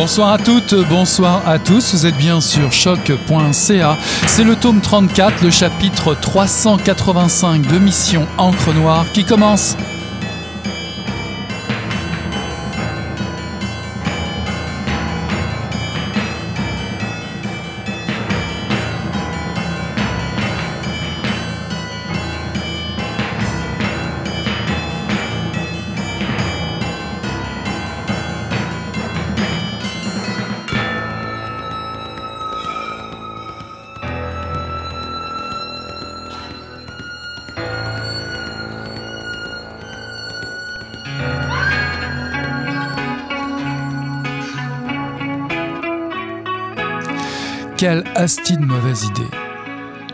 Bonsoir à toutes, bonsoir à tous. Vous êtes bien sur choc.ca. C'est le tome 34, le chapitre 385 de Mission Encre Noire qui commence. Quelle hastide mauvaise idée.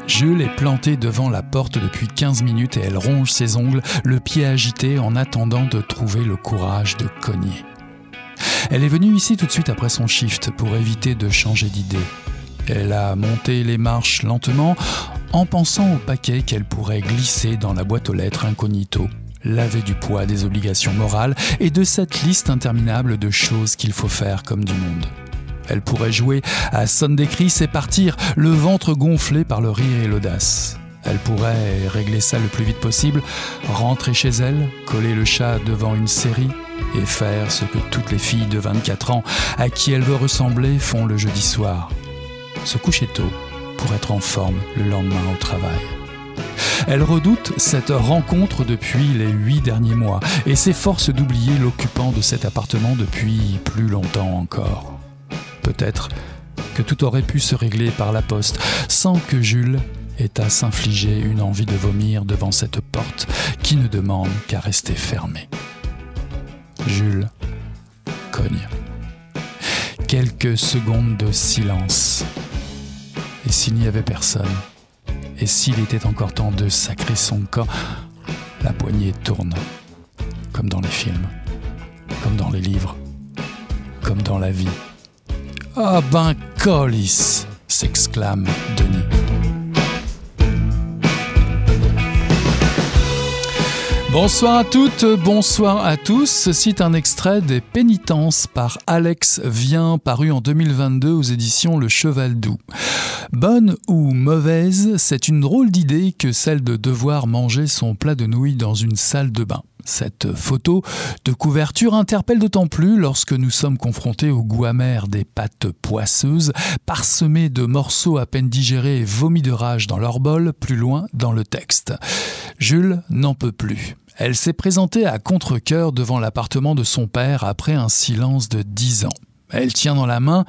Jules est planté devant la porte depuis 15 minutes et elle ronge ses ongles, le pied agité en attendant de trouver le courage de cogner. Elle est venue ici tout de suite après son shift pour éviter de changer d'idée. Elle a monté les marches lentement en pensant au paquet qu'elle pourrait glisser dans la boîte aux lettres incognito, laver du poids des obligations morales et de cette liste interminable de choses qu'il faut faire comme du monde. Elle pourrait jouer à Sunday Chris et partir, le ventre gonflé par le rire et l'audace. Elle pourrait régler ça le plus vite possible, rentrer chez elle, coller le chat devant une série et faire ce que toutes les filles de 24 ans à qui elle veut ressembler font le jeudi soir. Se coucher tôt pour être en forme le lendemain au travail. Elle redoute cette rencontre depuis les huit derniers mois et s'efforce d'oublier l'occupant de cet appartement depuis plus longtemps encore peut-être que tout aurait pu se régler par la poste sans que Jules ait à s'infliger une envie de vomir devant cette porte qui ne demande qu'à rester fermée. Jules cogne. Quelques secondes de silence. Et s'il n'y avait personne, et s'il était encore temps de sacrer son camp, la poignée tourne, comme dans les films, comme dans les livres, comme dans la vie. Ah ben colis s'exclame Denis. Bonsoir à toutes, bonsoir à tous. Ceci est un extrait des Pénitences par Alex Vient, paru en 2022 aux éditions Le Cheval Doux. Bonne ou mauvaise, c'est une drôle d'idée que celle de devoir manger son plat de nouilles dans une salle de bain. Cette photo de couverture interpelle d'autant plus lorsque nous sommes confrontés au goût amer des pâtes poisseuses, parsemées de morceaux à peine digérés et vomis de rage dans leur bol, plus loin dans le texte. Jules n'en peut plus. Elle s'est présentée à contre-coeur devant l'appartement de son père après un silence de dix ans. Elle tient dans la main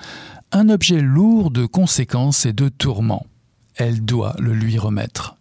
un objet lourd de conséquences et de tourments. Elle doit le lui remettre.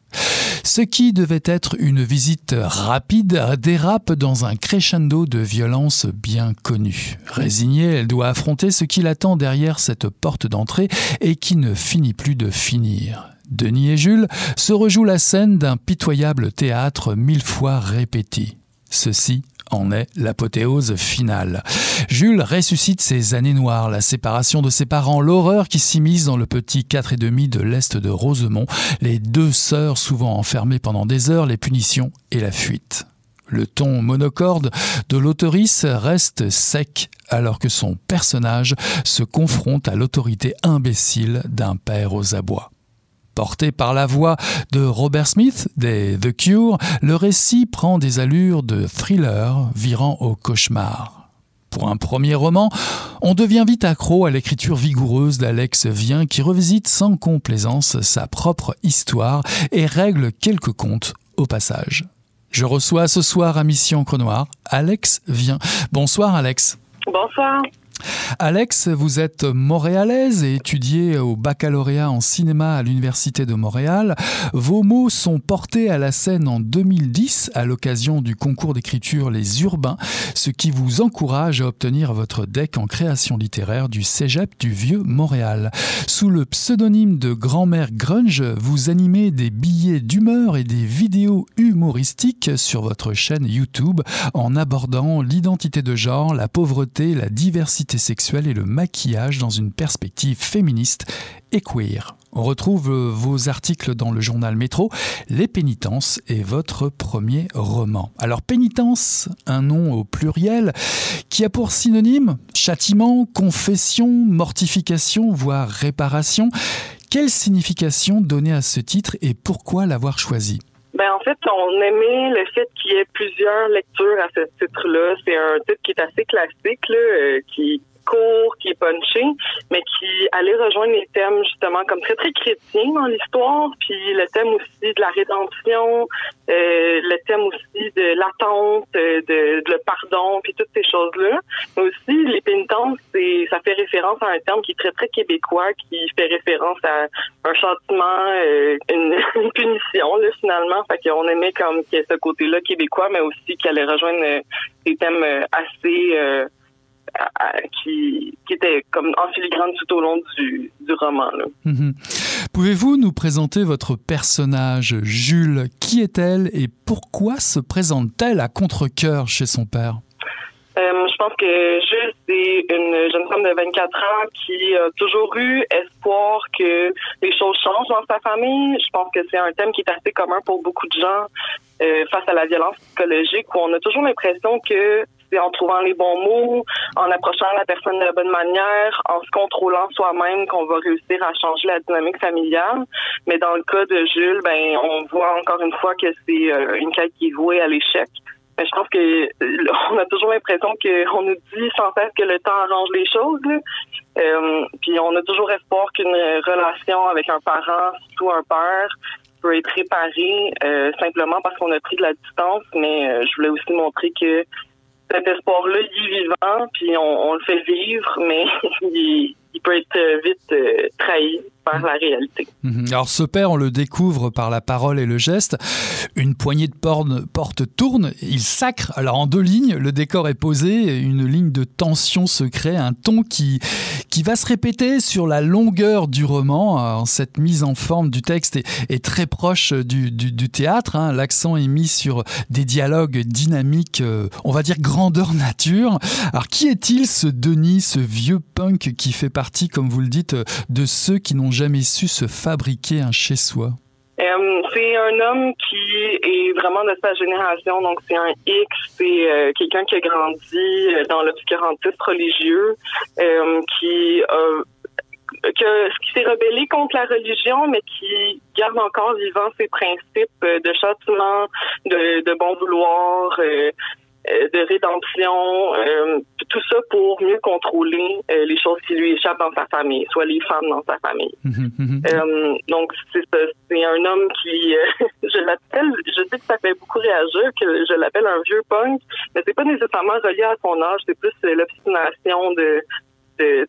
Ce qui devait être une visite rapide dérape dans un crescendo de violence bien connue. Résignée, elle doit affronter ce qui l'attend derrière cette porte d'entrée et qui ne finit plus de finir. Denis et Jules se rejouent la scène d'un pitoyable théâtre mille fois répété. Ceci en est l'apothéose finale. Jules ressuscite ses années noires, la séparation de ses parents, l'horreur qui s'immisce dans le petit 4 et demi de l'est de Rosemont, les deux sœurs souvent enfermées pendant des heures, les punitions et la fuite. Le ton monocorde de l'autorice reste sec alors que son personnage se confronte à l'autorité imbécile d'un père aux abois. Porté par la voix de Robert Smith des The Cure, le récit prend des allures de thriller virant au cauchemar. Pour un premier roman, on devient vite accro à l'écriture vigoureuse d'Alex Vien qui revisite sans complaisance sa propre histoire et règle quelques comptes au passage. Je reçois ce soir à Mission Cronoir Alex Vien. Bonsoir Alex. Bonsoir. Alex, vous êtes montréalaise et étudiez au baccalauréat en cinéma à l'Université de Montréal. Vos mots sont portés à la scène en 2010 à l'occasion du concours d'écriture Les Urbains, ce qui vous encourage à obtenir votre deck en création littéraire du Cégep du Vieux Montréal. Sous le pseudonyme de Grand-mère Grunge, vous animez des billets d'humeur et des vidéos humoristiques sur votre chaîne YouTube en abordant l'identité de genre, la pauvreté, la diversité sexuelle et le maquillage dans une perspective féministe et queer. On retrouve vos articles dans le journal Métro. Les pénitences est votre premier roman. Alors pénitence, un nom au pluriel qui a pour synonyme châtiment, confession, mortification, voire réparation. Quelle signification donner à ce titre et pourquoi l'avoir choisi? Ben en fait, on aimait le fait qu'il y ait plusieurs lectures à ce titre-là. C'est un titre qui est assez classique, là, euh, qui court, qui est punché, mais qui allait rejoindre les thèmes justement comme très très chrétiens dans l'histoire, puis le thème aussi de la rédemption, euh, le thème aussi de l'attente, euh, de, le pardon, puis toutes ces choses-là. Mais aussi les pénitences, ça fait référence à un terme qui est très très québécois, qui fait référence à un châtiment, euh, une, punition finalement. Fait qu'on aimait comme qu'il y ait ce côté-là québécois, mais aussi qu'elle allait rejoindre des thèmes assez qui, qui, était comme en filigrane tout au long du, du roman. Mhm. Pouvez-vous nous présenter votre personnage, Jules? Qui est-elle et pourquoi se présente-t-elle à contre-coeur chez son père? Euh, je pense que Jules, c'est une jeune femme de 24 ans qui a toujours eu espoir que les choses changent dans sa famille. Je pense que c'est un thème qui est assez commun pour beaucoup de gens euh, face à la violence psychologique, où on a toujours l'impression que en trouvant les bons mots, en approchant la personne de la bonne manière, en se contrôlant soi-même qu'on va réussir à changer la dynamique familiale. Mais dans le cas de Jules, ben on voit encore une fois que c'est euh, une quête qui est vouée à l'échec. Mais je pense que on a toujours l'impression qu'on nous dit sans cesse que le temps arrange les choses. Euh, puis on a toujours espoir qu'une relation avec un parent, surtout un père, peut être réparée euh, simplement parce qu'on a pris de la distance. Mais je voulais aussi montrer que cet espoir-là, il est vivant, puis on, on, le fait vivre, mais il, il peut être vite euh, trahi par la réalité. Mhm. Alors ce père, on le découvre par la parole et le geste. Une poignée de portes tourne, il sacre. Alors en deux lignes, le décor est posé, une ligne de tension se crée, un ton qui, qui va se répéter sur la longueur du roman. Cette mise en forme du texte est, très proche du théâtre. Hein. L'accent est mis sur des dialogues dynamiques, euh, on va dire grandeur nature. Alors qui est-il ce Denis, ce vieux punk qui fait partie, comme vous le dites, de ceux qui n'ont jamais su se fabriquer un chez-soi? Euh, c'est un homme qui est vraiment de sa génération, donc c'est un X, c'est euh, quelqu'un qui a grandi euh, dans l'obscurantisme religieux, qui que, qui s'est rebellé contre la religion, mais qui garde encore vivant ses principes de châtiment, de, de bon vouloir, de rédemption, euh, tout ça pour mieux contrôler euh, les choses qui lui échappent dans sa famille, soit les femmes dans sa famille. Mhm, mhm. donc c'est c'est un homme qui, je l'appelle, je sais que ça fait beaucoup réagir que je l'appelle un vieux punk, mais c'est pas nécessairement relié à son âge, c'est plus l'obstination de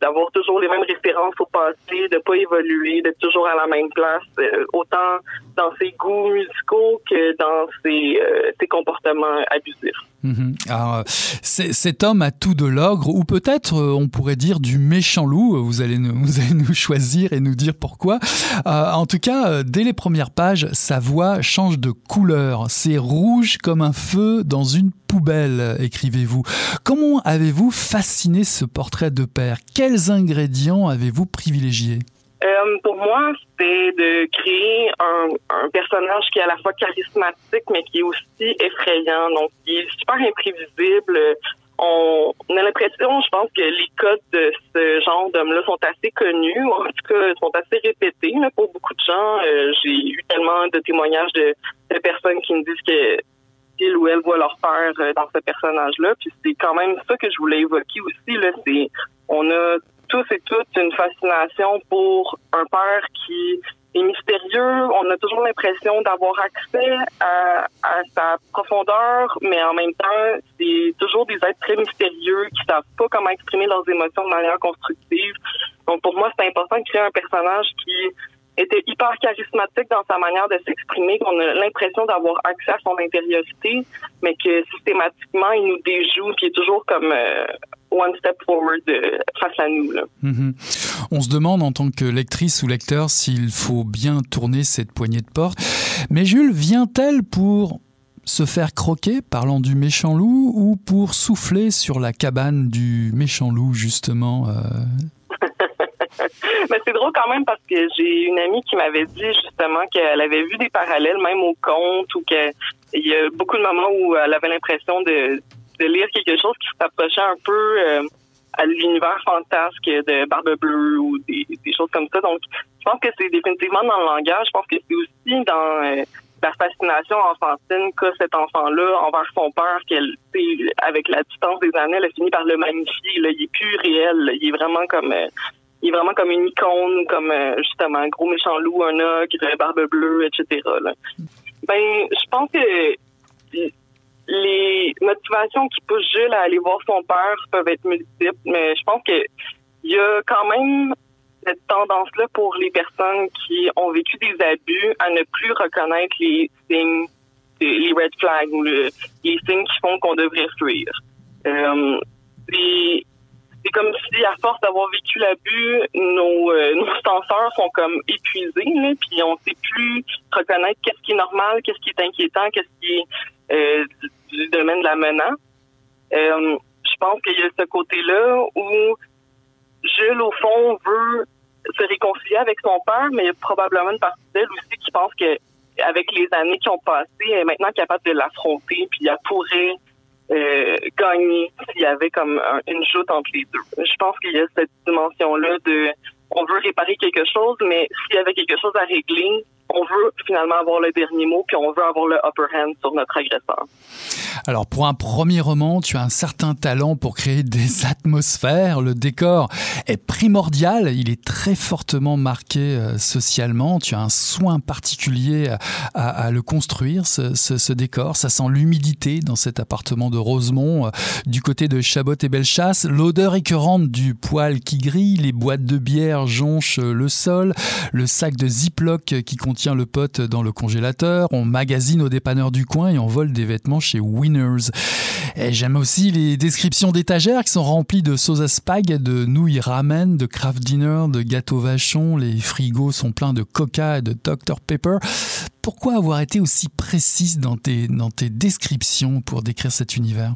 d'avoir toujours les mêmes références au passé, de pas évoluer, d'être toujours à la même place, euh, autant dans ses goûts musicaux que dans ses, euh, ses comportements abusifs. Mhm. Alors, cet homme a tout de l'ogre, ou peut-être euh, on pourrait dire du méchant loup. Vous allez nous, vous allez nous choisir et nous dire pourquoi. Euh, en tout cas, dès les premières pages, sa voix change de couleur. C'est rouge comme un feu dans une poubelle, écrivez-vous. Comment avez-vous fasciné ce portrait de père? Quels ingrédients avez-vous privilégiés? Euh, pour moi, c'est de créer un, personnage qui est à la fois charismatique, mais qui est aussi effrayant, donc qui est super imprévisible. On, a l'impression, je pense, que les codes de ce genre d'homme-là sont assez connus, ou en tout cas sont assez répétés là, pour beaucoup de gens. Euh, J'ai eu tellement de témoignages de, personnes qui me disent que il ou elle voit leur père euh, dans ce personnage-là. Puis c'est quand même ça que je voulais évoquer aussi. Là, c'est on a tous et une fascination pour un père qui est mystérieux. On a toujours l'impression d'avoir accès à, à, sa profondeur, mais en même temps, c'est toujours des êtres très mystérieux qui savent pas comment exprimer leurs émotions de manière constructive. Donc pour moi, c'est important de créer un personnage qui était hyper charismatique dans sa manière de s'exprimer, qu'on a l'impression d'avoir accès à son intériorité, mais que systématiquement, il nous déjoue, qui est toujours comme euh, one step forward euh, face à nous. Là. Mm -hmm. On se demande en tant que lectrice ou lecteur s'il faut bien tourner cette poignée de porte. Mais Jules, vient-elle pour se faire croquer parlant du méchant loup ou pour souffler sur la cabane du méchant loup justement euh... Mais c'est drôle quand même parce que j'ai une amie qui m'avait dit justement qu'elle avait vu des parallèles même au conte ou qu'il y a beaucoup de moments où elle avait l'impression de, lire quelque chose qui s'approchait un peu euh, à l'univers fantasque de Barbe Bleue ou des, choses comme ça. Donc, je pense que c'est définitivement dans le langage. Je pense que c'est aussi dans euh, la fascination enfantine qu'a cet enfant-là envers son père, qu'elle, avec la distance des années, elle a fini par le magnifier. Il est plus réel. Il est vraiment comme euh, il est vraiment comme une icône, comme justement un gros méchant loup, un ogre, barbe bleue, etc. Ben, je pense que les motivations qui poussent Jules à aller voir son père peuvent être multiples, mais je pense que il y a quand même cette tendance-là pour les personnes qui ont vécu des abus à ne plus reconnaître les signes, les red flags ou les signes qui font qu'on devrait fuir. Euh, c'est comme si, à force d'avoir vécu l'abus, nos, euh, nos senseurs sont comme épuisés, là, puis on sait plus reconnaître qu'est-ce qui est normal, qu'est-ce qui est inquiétant, qu'est-ce qui est euh, du, domaine de la menace. Euh, je pense qu'il y a ce côté-là où Jules, au fond, veut se réconcilier avec son père, mais il y a probablement une partie d'elle aussi qui pense que avec les années qui ont passé, elle est maintenant capable de l'affronter, puis elle pourrait euh, gagner s'il y avait comme une joute entre les deux. Je pense qu'il y a cette dimension-là de on veut réparer quelque chose, mais s'il y avait quelque chose à régler, on veut finalement avoir le dernier mot, puis on veut avoir le upper hand sur notre agresseur. Alors pour un premier roman, tu as un certain talent pour créer des atmosphères. Le décor est primordial, il est très fortement marqué euh, socialement. Tu as un soin particulier à, le construire, ce, décor. Ça sent l'humidité dans cet appartement de Rosemont, euh, du côté de Chabot et Bellechasse. L'odeur écœurante du poêle qui grille, les boîtes de bière jonchent le sol, le sac de Ziploc qui contient le pote dans le congélateur. On magasine au dépanneur du coin et on vole des vêtements chez Winners. J'aime aussi les descriptions d'étagères qui sont remplies de sauce à spag, de nouilles ramen, de craft dinner, de gâteaux vachon. Les frigos sont pleins de coca et de Dr Pepper. Pourquoi avoir été aussi précise dans tes, dans tes descriptions pour décrire cet univers?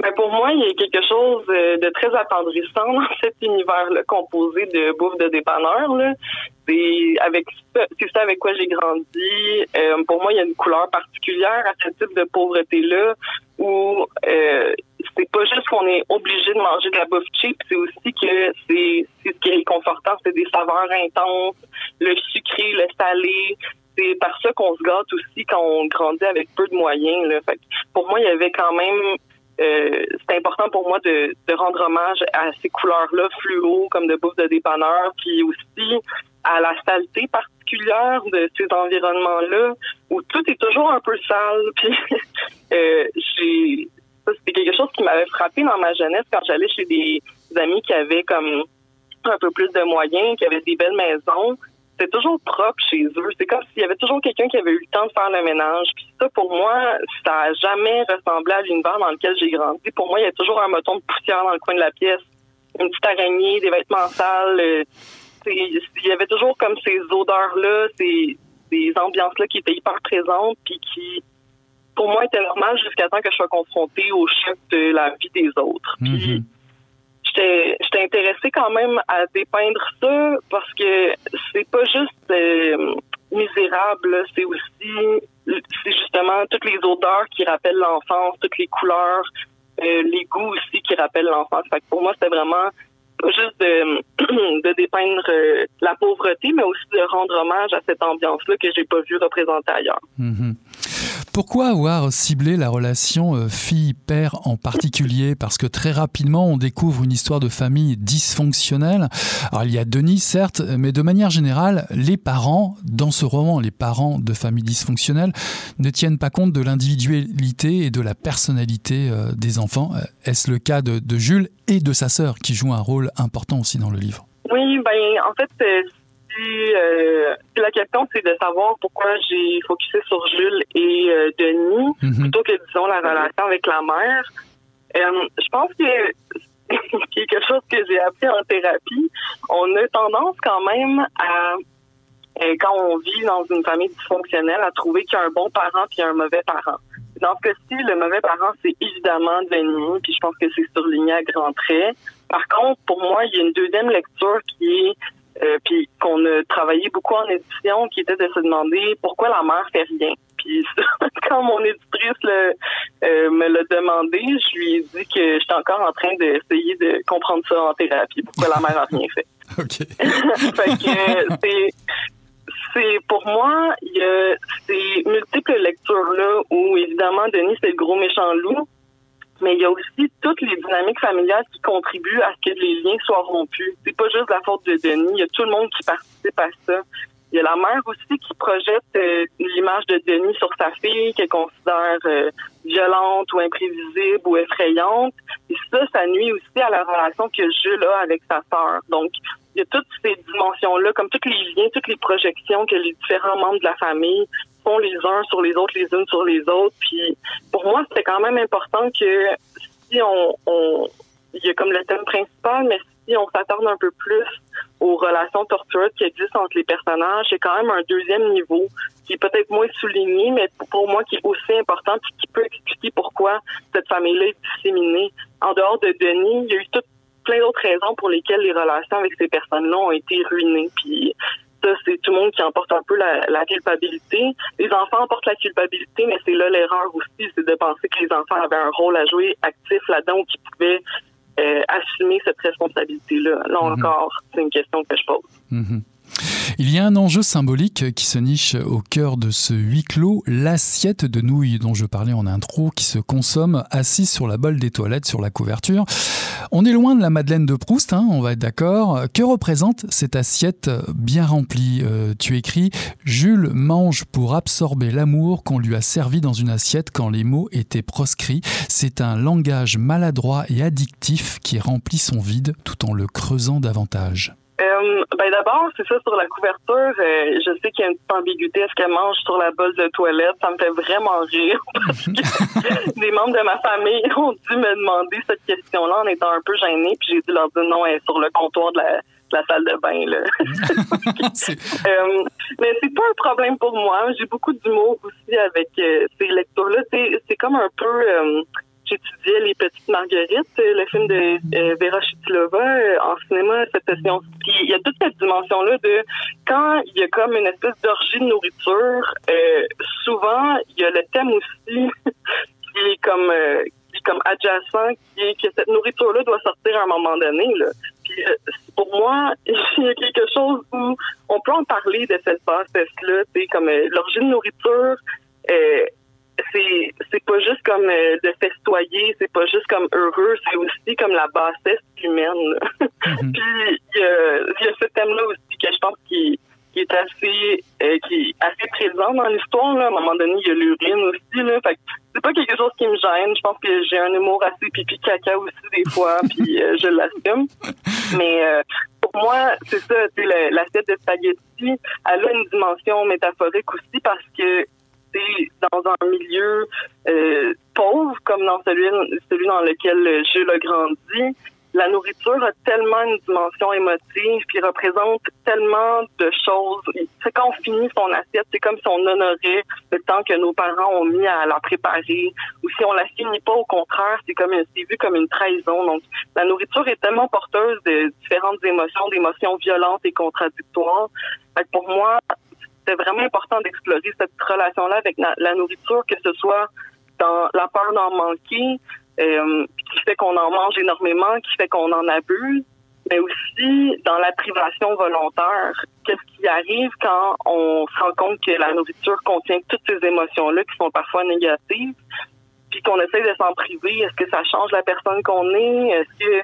Mais ben, pour moi, il y a quelque chose de très attendrissant dans cet univers-là composé de bouffe de dépanneur. C'est avec c'est ça avec quoi j'ai grandi. Euh, pour moi, il y a une couleur particulière à ce type de pauvreté-là où euh, c'est pas juste qu'on est obligé de manger de la bouffe cheap, c'est aussi que c'est ce qui est réconfortant, c'est des saveurs intenses, le sucré, le salé. C'est par ça qu'on se gâte aussi quand on grandit avec peu de moyens. Là. Pour moi, il y avait quand même euh, c'est important pour moi de, rendre hommage à ces couleurs-là fluo, comme de bouffe de dépanneur, puis aussi à la saleté particulière de ces environnements-là, où tout est toujours un peu sale. Puis euh, c'était quelque chose qui m'avait frappé dans ma jeunesse quand j'allais chez des amis qui avaient comme un peu plus de moyens, qui avaient des belles maisons c'était toujours propre chez eux. C'est comme s'il y avait toujours quelqu'un qui avait eu le temps de faire le ménage. Puis ça, pour moi, ça n'a jamais ressemblé à l'univers dans lequel j'ai grandi. Pour moi, il y a toujours un moton de poussière dans le coin de la pièce, une petite araignée, des vêtements sales. Euh, il y avait toujours comme ces odeurs-là, ces, ces ambiances-là qui étaient hyper présentes, puis qui, pour moi, étaient normales jusqu'à temps que je sois confrontée au choc de la vie des autres. Mm-hmm j'étais intéressée quand même à dépeindre ça parce que c'est pas juste euh, misérable, c'est aussi c'est justement toutes les odeurs qui rappellent l'enfance, toutes les couleurs, euh, les goûts aussi qui rappellent l'enfance. Pour moi, c'était vraiment pas juste de, de dépeindre euh, la pauvreté, mais aussi de rendre hommage à cette ambiance-là que j'ai pas vu représentée ailleurs. Mm-hmm. Pourquoi avoir ciblé la relation euh, fille-père en particulier? Parce que très rapidement, on découvre une histoire de famille dysfonctionnelle. Alors, il y a Denis, certes, mais de manière générale, les parents, dans ce roman, les parents de familles dysfonctionnelles, ne tiennent pas compte de l'individualité et de la personnalité euh, des enfants. Euh, est-ce le cas de, Jules et de sa sœur, qui jouent un rôle important aussi dans le livre? Oui, ben, en fait, euh, la question, c'est de savoir pourquoi j'ai focusé sur Jules et euh, Denis mhm. plutôt que, disons, la relation avec la mère. Euh, je pense que quelque chose que j'ai appris en thérapie, on a tendance quand même à, quand on vit dans une famille dysfonctionnelle, à trouver qu'il y a un bon parent puis un mauvais parent. dans ce cas-ci, le mauvais parent, c'est évidemment Denis, puis je pense que c'est surligné à grands traits. Par contre, pour moi, il y a une deuxième lecture qui est euh, puis qu'on a travaillé beaucoup en édition, qui était de se demander pourquoi la mère fait rien. Puis quand mon éditrice euh, me l'a demandé, je lui ai dit que j'étais encore en train d'essayer de comprendre ça en thérapie, pourquoi la mère a rien fait. OK. fait que c'est c'est pour moi, il y a ces multiples lectures-là où évidemment Denis c'est le gros méchant loup, mais il y a aussi toutes les dynamiques familiales qui contribuent à ce que les liens soient rompus. C'est pas juste la faute de Denis, il y a tout le monde qui participe à ça. Il y a la mère aussi qui projette euh, l'image de Denis sur sa fille qu'elle considère euh, violente ou imprévisible ou effrayante. Et ça, ça nuit aussi à la relation que Jules a avec sa sœur. Donc, il y a toutes ces dimensions-là, comme tous les liens, toutes les projections que les différents membres de la famille font les uns sur les autres, les unes sur les autres. Puis pour moi, c'était quand même important que si on, on il y a comme le thème principal, mais si on s'attarde un peu plus aux relations tortueuses qui existent entre les personnages, c'est quand même un deuxième niveau qui est peut-être moins souligné, mais pour moi qui est aussi important puis qui peut expliquer pourquoi cette famille-là est disséminée. En dehors de Denis, il y a eu tout, plein d'autres raisons pour lesquelles les relations avec ces personnes-là ont été ruinées. Puis ça, c'est tout le monde qui emporte un peu la, culpabilité. Les enfants emportent la culpabilité, mais c'est là l'erreur aussi, c'est de penser que les enfants avaient un rôle à jouer actif là-dedans ou qu'ils pouvaient euh, assumer cette responsabilité-là. Là mhm. encore, c'est une question que je pose. Mhm. Il y a un enjeu symbolique qui se niche au cœur de ce huis clos, l'assiette de nouilles dont je parlais en intro, qui se consomme assis sur la bolle des toilettes, sur la couverture. On est loin de la Madeleine de Proust, hein, on va être d'accord. Que représente cette assiette bien remplie euh, Tu écris Jules mange pour absorber l'amour qu'on lui a servi dans une assiette quand les mots étaient proscrits. C'est un langage maladroit et addictif qui remplit son vide tout en le creusant davantage. Euh, ben d'abord, c'est ça sur la couverture. Euh, je sais qu'il y a une petite ambiguïté. Est-ce qu'elle mange sur la bosse de toilette? Ça me fait vraiment rire parce que des membres de ma famille ont dû me demander cette question-là en étant un peu gênée. Puis j'ai dû leur dire non, elle est sur le comptoir de la, salle de bain. Là. euh, mais c'est pas un problème pour moi. J'ai beaucoup d'humour aussi avec euh, ces lectures-là. C'est comme un peu j'étudiais Les Petites Marguerites, euh, le film de euh, Vera Chitilova euh, en cinéma cette session. il y a toute cette dimension-là de quand il y a comme une espèce d'orgie de nourriture, souvent il y a le thème aussi qui est comme comme adjacent, qui est que cette nourriture-là doit sortir à un moment donné. Là. Puis, pour moi, il y a quelque chose où on peut en parler de cette bassesse-là, comme l'orgie de nourriture c'est c'est pas juste comme euh, de festoyer, c'est pas juste comme heureux, c'est aussi comme la bassesse humaine. Mhm. Puis il y, a ce thème-là aussi que je pense qui qui est assez euh, qui est assez présent dans l'histoire. À un moment donné, il y a l'urine aussi. Là. Fait c'est pas quelque chose qui me gêne. Je pense que j'ai un humour assez pipi caca aussi des fois, puis euh, je l'assume. Mais pour moi, c'est ça, l'assiette de spaghetti, elle a une dimension métaphorique aussi parce que dans un milieu euh, pauvre comme dans celui, celui dans lequel Jules a grandi, la nourriture a tellement une dimension émotive, puis représente tellement de choses. C'est quand on finit son assiette, c'est comme si on honorait le temps que nos parents ont mis à la préparer. Ou si on la finit pas, au contraire, c'est comme c'est vu comme une trahison. Donc, la nourriture est tellement porteuse de différentes émotions, d'émotions violentes et contradictoires. Fait pour moi, c'est vraiment important d'explorer cette relation-là avec la, nourriture, que ce soit dans la peur d'en manquer, euh, qui fait qu'on en mange énormément, qui fait qu'on en abuse, mais aussi dans la privation volontaire. Qu'est-ce qui arrive quand on se rend compte que la nourriture contient toutes ces émotions-là qui sont parfois négatives, puis qu'on essaie de s'en priver? Est-ce que ça change la personne qu'on est? Est-ce que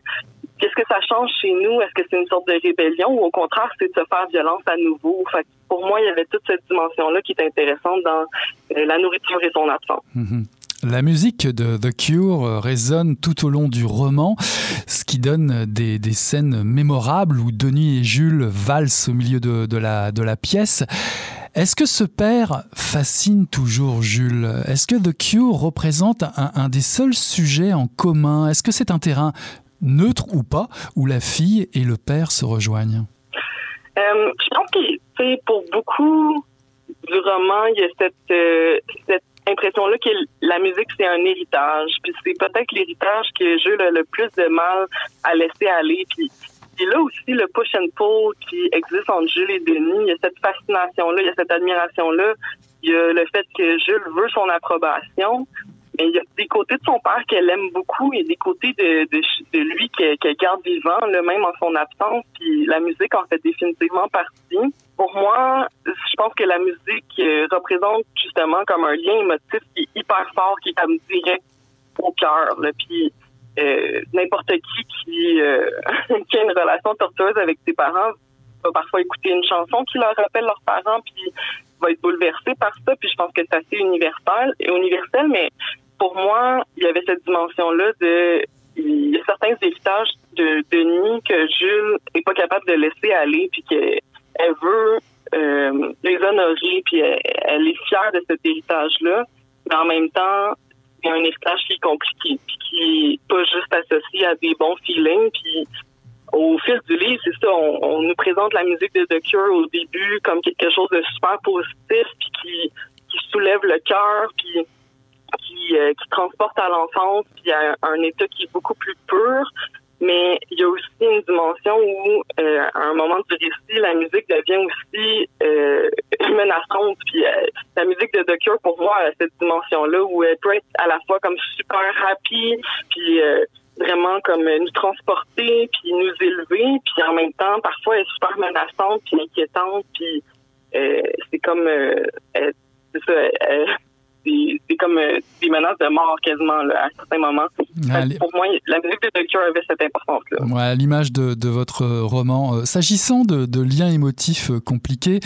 Qu'est-ce que ça change chez nous? Est-ce que c'est une sorte de rébellion ou au contraire, c'est de se faire violence à nouveau? Pour moi, il y avait toute cette dimension-là qui est intéressante dans euh, la nourriture et son absence. Mm-hmm. La musique de The Cure euh, résonne tout au long du roman, ce qui donne des, scènes mémorables où Denis et Jules valsent au milieu de, la, pièce. Est-ce que ce père fascine toujours Jules? Est-ce que The Cure représente un des seuls sujets en commun? Est-ce que c'est un terrain neutre ou pas, où la fille et le père se rejoignent? Euh, Je pense que pour beaucoup du roman, il y a cette, euh, cette impression-là que la musique, c'est un héritage. Puis c'est peut-être l'héritage que j'ai le, le, plus de mal à laisser aller. Puis, puis là aussi, le push and pull qui existe entre Jules et Denis, il y a cette fascination-là, il y a cette admiration-là. Il y a le fait que Jules veut son approbation. Il y a des côtés de son père qu'elle aime beaucoup et des côtés de, lui qu'elle garde vivant, le même en son absence. Puis la musique en fait définitivement partie. Pour moi, je pense que la musique euh, représente justement comme un lien émotif qui est hyper fort, qui est comme direct au cœur. Puis euh, n'importe qui qui, euh, qui a une relation tortueuse avec ses parents va parfois écouter une chanson qui leur rappelle leurs parents, puis va être bouleversé par ça. Puis je pense que c'est assez universel, universel, mais pour moi, il y avait cette dimension-là de il y a certains héritages de Denis que Jules est pas capable de laisser aller, puis qu'elle veut euh, les honorer, puis elle, est fière de cet héritage-là, mais en même temps, il y a un héritage qui est compliqué, puis qui est pas juste associé à des bons feelings, puis au fil du livre, c'est ça, on, on, nous présente la musique de The Cure au début comme quelque chose de super positif, puis qui, qui soulève le cœur, puis qui, euh, qui transporte à l'enfance, puis à un état qui est beaucoup plus pur. Mais il y a aussi une dimension où, euh, à un moment du récit, la musique devient aussi euh, menaçante. Puis la musique de The Cure, pour moi, a cette dimension-là où elle peut être à la fois comme super happy, puis vraiment comme nous transporter, puis nous élever, puis en même temps, parfois, elle est super menaçante, puis inquiétante, puis c'est comme... c'est ça, c'est comme euh, des menaces de mort quasiment là, à certains moments. Pour moi, la musique de The Cure avait cette importance-là. Ouais, à l'image de, de, votre roman. Euh, s'agissant de, de, liens émotifs euh, compliqués,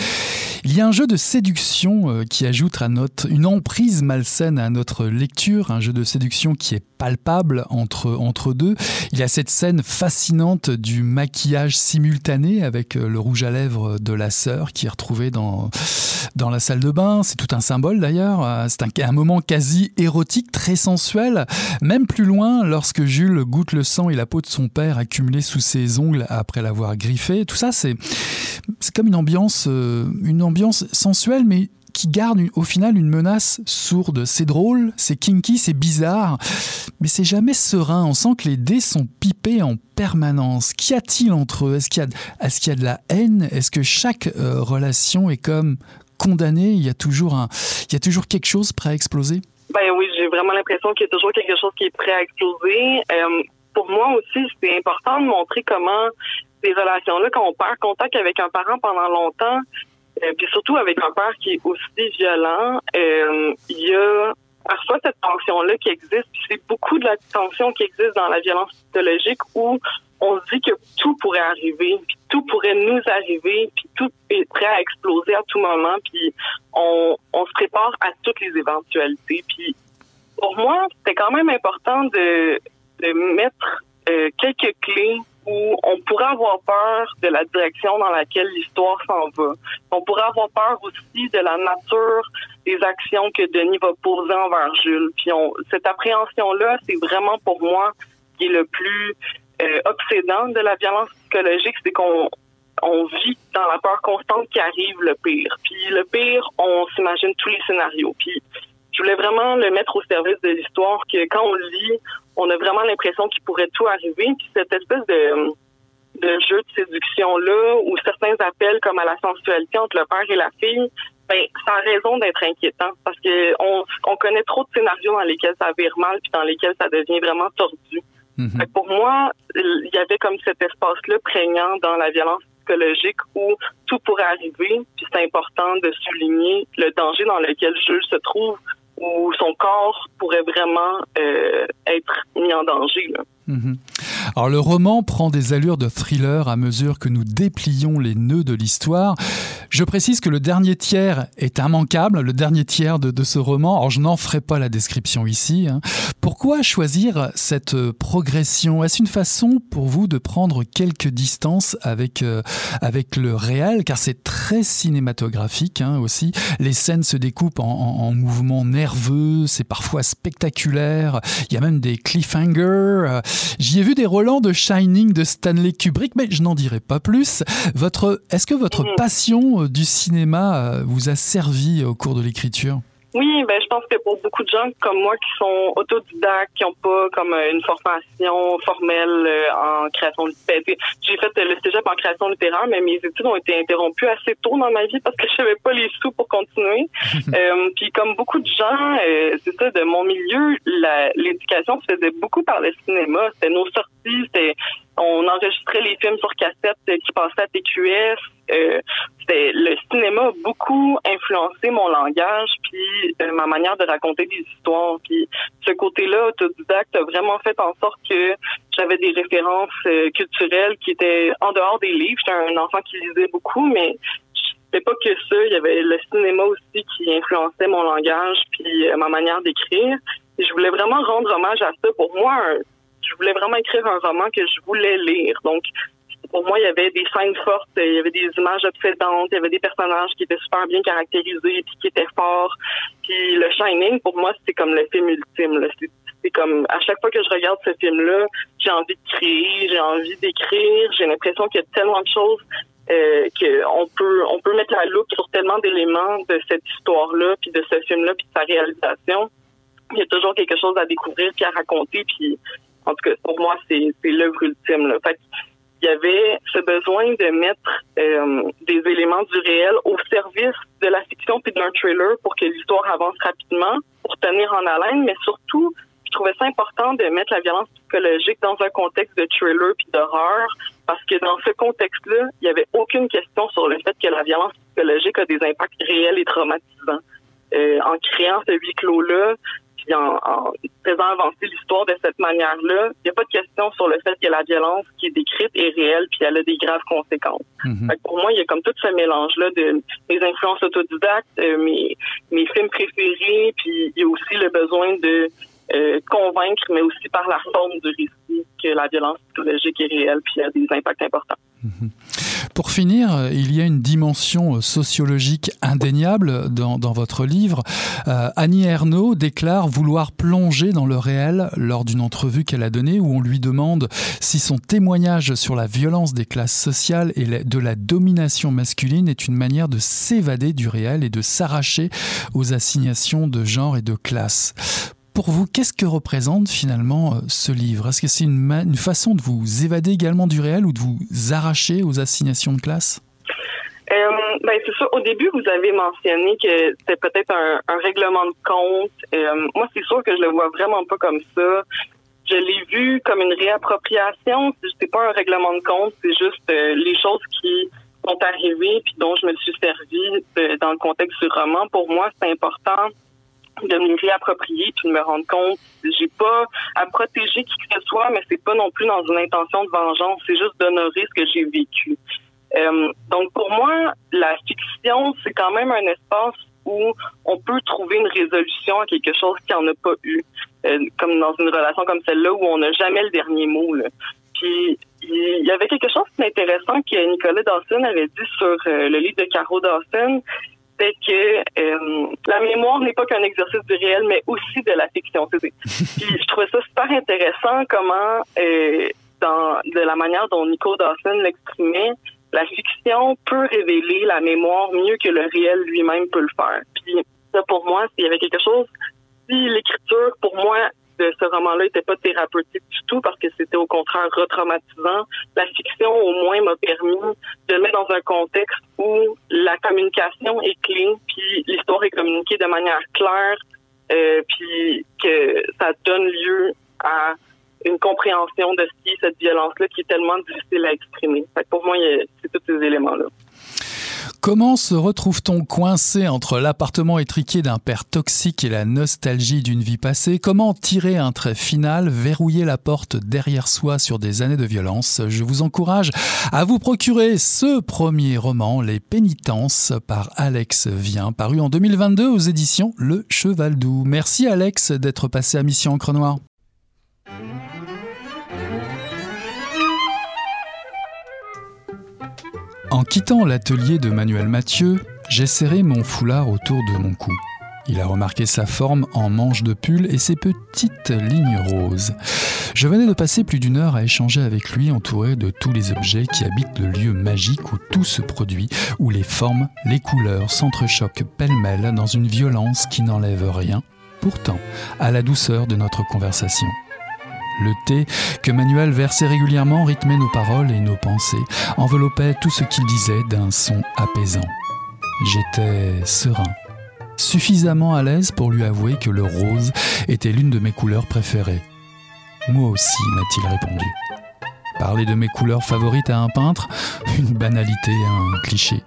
il y a un jeu de séduction qui ajoute à notre, une emprise malsaine à notre lecture, un jeu de séduction qui est palpable entre, entre deux. Il y a cette scène fascinante du maquillage simultané avec le rouge à lèvres de la sœur qui est retrouvée dans, dans la salle de bain. C'est tout un symbole d'ailleurs. C'est un un moment quasi érotique, très sensuel, même plus loin lorsque Jules goûte le sang et la peau de son père accumulée sous ses ongles après l'avoir griffé. Tout ça, c'est comme une ambiance, euh, une ambiance sensuelle, mais qui garde au final une menace sourde. C'est drôle, c'est kinky, c'est bizarre, mais c'est jamais serein. On sent que les dés sont pipés en permanence. Qu'y a-t-il entre eux? Est-ce qu'il y, a de la haine? Est-ce que chaque euh, relation est comme condamné, il y a toujours un, il y a toujours quelque chose prêt à exploser? Ben oui, j'ai vraiment l'impression qu'il y a toujours quelque chose qui est prêt à exploser. Euh, pour moi aussi, c'est important de montrer comment ces relations-là, quand on perd contact avec un parent pendant longtemps, euh, puis surtout avec un père qui est aussi violent, euh, il y a parfois cette tension-là qui existe. C'est beaucoup de la tension qui existe dans la violence psychologique où on se dit que tout pourrait arriver, puis tout pourrait nous arriver, puis tout est prêt à exploser à tout moment, puis on, se prépare à toutes les éventualités. Puis pour moi, c'était quand même important de, mettre euh, quelques clés où on pourrait avoir peur de la direction dans laquelle l'histoire s'en va. On pourrait avoir peur aussi de la nature des actions que Denis va poser envers Jules. Puis cette appréhension-là, c'est vraiment pour moi qui est le plus euh, obsédant de la violence psychologique, c'est qu'on on vit dans la peur constante qui arrive le pire. Puis le pire, on s'imagine tous les scénarios. Puis je voulais vraiment le mettre au service de l'histoire, que quand on lit, on a vraiment l'impression qu'il pourrait tout arriver. Puis cette espèce de, jeu de séduction-là, où certains appellent comme à la sensualité entre le père et la fille, ben, ça a raison d'être inquiétant parce que on, on connaît trop de scénarios dans lesquels ça vire mal puis dans lesquels ça devient vraiment tordu. Mm-hmm. Pour moi, il y avait comme cet espace-là prégnant dans la violence psychologique où tout pourrait arriver, puis c'est important de souligner le danger dans lequel Jules se trouve, où son corps pourrait vraiment euh, être mis en danger. Là. Mmh. Alors le roman prend des allures de thriller à mesure que nous déplions les nœuds de l'histoire. Je précise que le dernier tiers est immanquable, le dernier tiers de, ce roman. Alors je n'en ferai pas la description ici. Hein. Pourquoi choisir cette progression? Est-ce une façon pour vous de prendre quelques distances avec, euh, avec le réel? Car c'est très cinématographique hein, aussi. Les scènes se découpent en, en, en mouvements nerveux, c'est parfois spectaculaire. Il y a même des cliffhangers. J'y ai vu des Roland de Shining de Stanley Kubrick, mais je n'en dirai pas plus. Votre, est-ce que votre passion euh, du cinéma euh, vous a servi au cours de l'écriture? Oui, ben je pense que pour beaucoup de gens comme moi qui sont autodidactes, qui n'ont pas comme euh, une formation formelle euh, en création littéraire. Ben, j'ai fait le cégep en création littéraire, mais mes études ont été interrompues assez tôt dans ma vie parce que je n'avais pas les sous pour continuer. euh, puis comme beaucoup de gens, euh, c'est ça, de mon milieu, l'éducation se faisait beaucoup par le cinéma. C'était nos sorties, c'était on enregistrait les films sur cassette qui passaient à TQS. Euh, le cinéma a beaucoup influencé mon langage puis euh, ma manière de raconter des histoires. Puis ce côté-là autodidacte a vraiment fait en sorte que j'avais des références euh, culturelles qui étaient en dehors des livres. J'étais un enfant qui lisait beaucoup, mais c'était pas que ça. Il y avait le cinéma aussi qui influençait mon langage puis ma manière d'écrire. Je voulais vraiment rendre hommage à ça. Pour moi, je voulais vraiment écrire un roman que je voulais lire. Donc, pour moi, il y avait des scènes fortes, il y avait des images obsédantes, il y avait des personnages qui étaient super bien caractérisés, puis qui étaient forts. Puis le Shining, pour moi, c'était comme le film ultime. C'est comme à chaque fois que je regarde ce film-là, j'ai envie de créer, j'ai envie d'écrire, j'ai l'impression qu'il y a tellement de choses euh, qu'on peut on peut mettre la loupe sur tellement d'éléments de cette histoire-là, puis de ce film-là, puis de sa réalisation. Il y a toujours quelque chose à découvrir puis à raconter, puis en tout cas, pour moi, c'est l'œuvre ultime. Là. Fait il y avait ce besoin de mettre euh, des éléments du réel au service de la fiction puis d'un trailer pour que l'histoire avance rapidement, pour tenir en haleine, mais surtout, je trouvais ça important de mettre la violence psychologique dans un contexte de thriller puis d'horreur, parce que dans ce contexte-là, il n'y avait aucune question sur le fait que la violence psychologique a des impacts réels et traumatisants. Euh, en créant ce huis clos-là, puis en, faisant avancer l'histoire de cette manière-là, il n'y a pas de question sur le fait que la violence qui est décrite est réelle puis elle a des graves conséquences. Mhm. Pour moi, il y a comme tout ce mélange-là de mes influences autodidactes, euh, mes, mes films préférés, puis il y a aussi le besoin de euh, convaincre, mais aussi par la forme du récit, que la violence psychologique est réelle puis a des impacts importants. Mhm. Pour finir, il y a une dimension sociologique indéniable dans, votre livre. Euh, Annie Ernaux déclare vouloir plonger dans le réel lors d'une entrevue qu'elle a donnée où on lui demande si son témoignage sur la violence des classes sociales et de la domination masculine est une manière de s'évader du réel et de s'arracher aux assignations de genre et de classe. Pour vous, qu'est-ce que représente finalement euh, ce livre? Est-ce que c'est une, façon de vous évader également du réel ou de vous arracher aux assignations de classe? Euh, ben c'est ça. Au début, vous avez mentionné que c'était peut-être un, règlement de compte. Euh, moi, c'est sûr que je le vois vraiment pas comme ça. Je l'ai vu comme une réappropriation. C'est pas un règlement de compte, c'est juste les choses qui sont arrivées puis dont je me suis servi dans le contexte du roman. Pour moi, c'est important de me réapproprier puis de me rendre compte j'ai pas à protéger qui que ce soit mais c'est pas non plus dans une intention de vengeance c'est juste d'honorer ce que j'ai vécu. Euh, donc pour moi la fiction c'est quand même un espace où on peut trouver une résolution à quelque chose qui en a pas eu euh, comme dans une relation comme celle-là où on n'a jamais le dernier mot puis il y avait quelque chose d'intéressant que Nicolas Dawson avait dit sur euh, le livre de Caro Dawson c'est que euh, la mémoire n'est pas qu'un exercice du réel, mais aussi de la fiction. Puis je trouvais ça super intéressant comment, euh, dans de la manière dont Nico Dawson l'exprimait, la fiction peut révéler la mémoire mieux que le réel lui-même peut le faire. Puis ça, pour moi, s'il y avait quelque chose, si l'écriture, pour moi, de ce roman-là n'était pas thérapeutique du tout parce que c'était au contraire retraumatisant. La fiction, au moins, m'a permis de mettre dans un contexte où la communication est clé, puis l'histoire est communiquée de manière claire, euh, puis que ça donne lieu à une compréhension de ce qui cette violence-là qui est tellement difficile à exprimer. pour moi, c'est tous ces éléments-là. Comment se retrouve-t-on coincé entre l'appartement étriqué d'un père toxique et la nostalgie d'une vie passée? Comment tirer un trait final, verrouiller la porte derrière soi sur des années de violence? Je vous encourage à vous procurer ce premier roman, Les Pénitences, par Alex Vien, paru en 2022 aux éditions Le Cheval Doux. Merci Alex d'être passé à Mission Encre Noire. En quittant l'atelier de Manuel Mathieu, j'ai serré mon foulard autour de mon cou. Il a remarqué sa forme en manche de pull et ses petites lignes roses. Je venais de passer plus d'une heure à échanger avec lui entouré de tous les objets qui habitent le lieu magique où tout se produit, où les formes, les couleurs s'entrechoquent pêle-mêle dans une violence qui n'enlève rien, pourtant, à la douceur de notre conversation. Le thé que Manuel versait régulièrement rythmait nos paroles et nos pensées, enveloppait tout ce qu'il disait d'un son apaisant. J'étais serein, suffisamment à l'aise pour lui avouer que le rose était l'une de mes couleurs préférées. Moi aussi, m'a-t-il répondu. Parler de mes couleurs favorites à un peintre, une banalité, un cliché.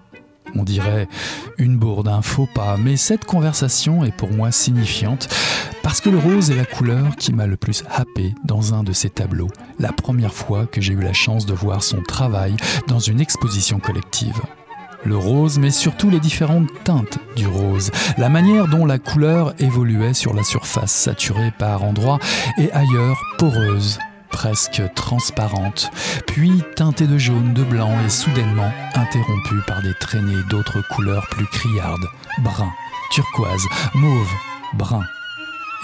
On dirait une bourde, un faux pas, mais cette conversation est pour moi signifiante parce que le rose est la couleur qui m'a le plus happé dans un de ses tableaux, la première fois que j'ai eu la chance de voir son travail dans une exposition collective. Le rose, mais surtout les différentes teintes du rose, la manière dont la couleur évoluait sur la surface saturée par endroits et ailleurs poreuse, presque transparente, puis teintée de jaune, de blanc et soudainement interrompue par des traînées d'autres couleurs plus criardes, brun, turquoise, mauve, brun,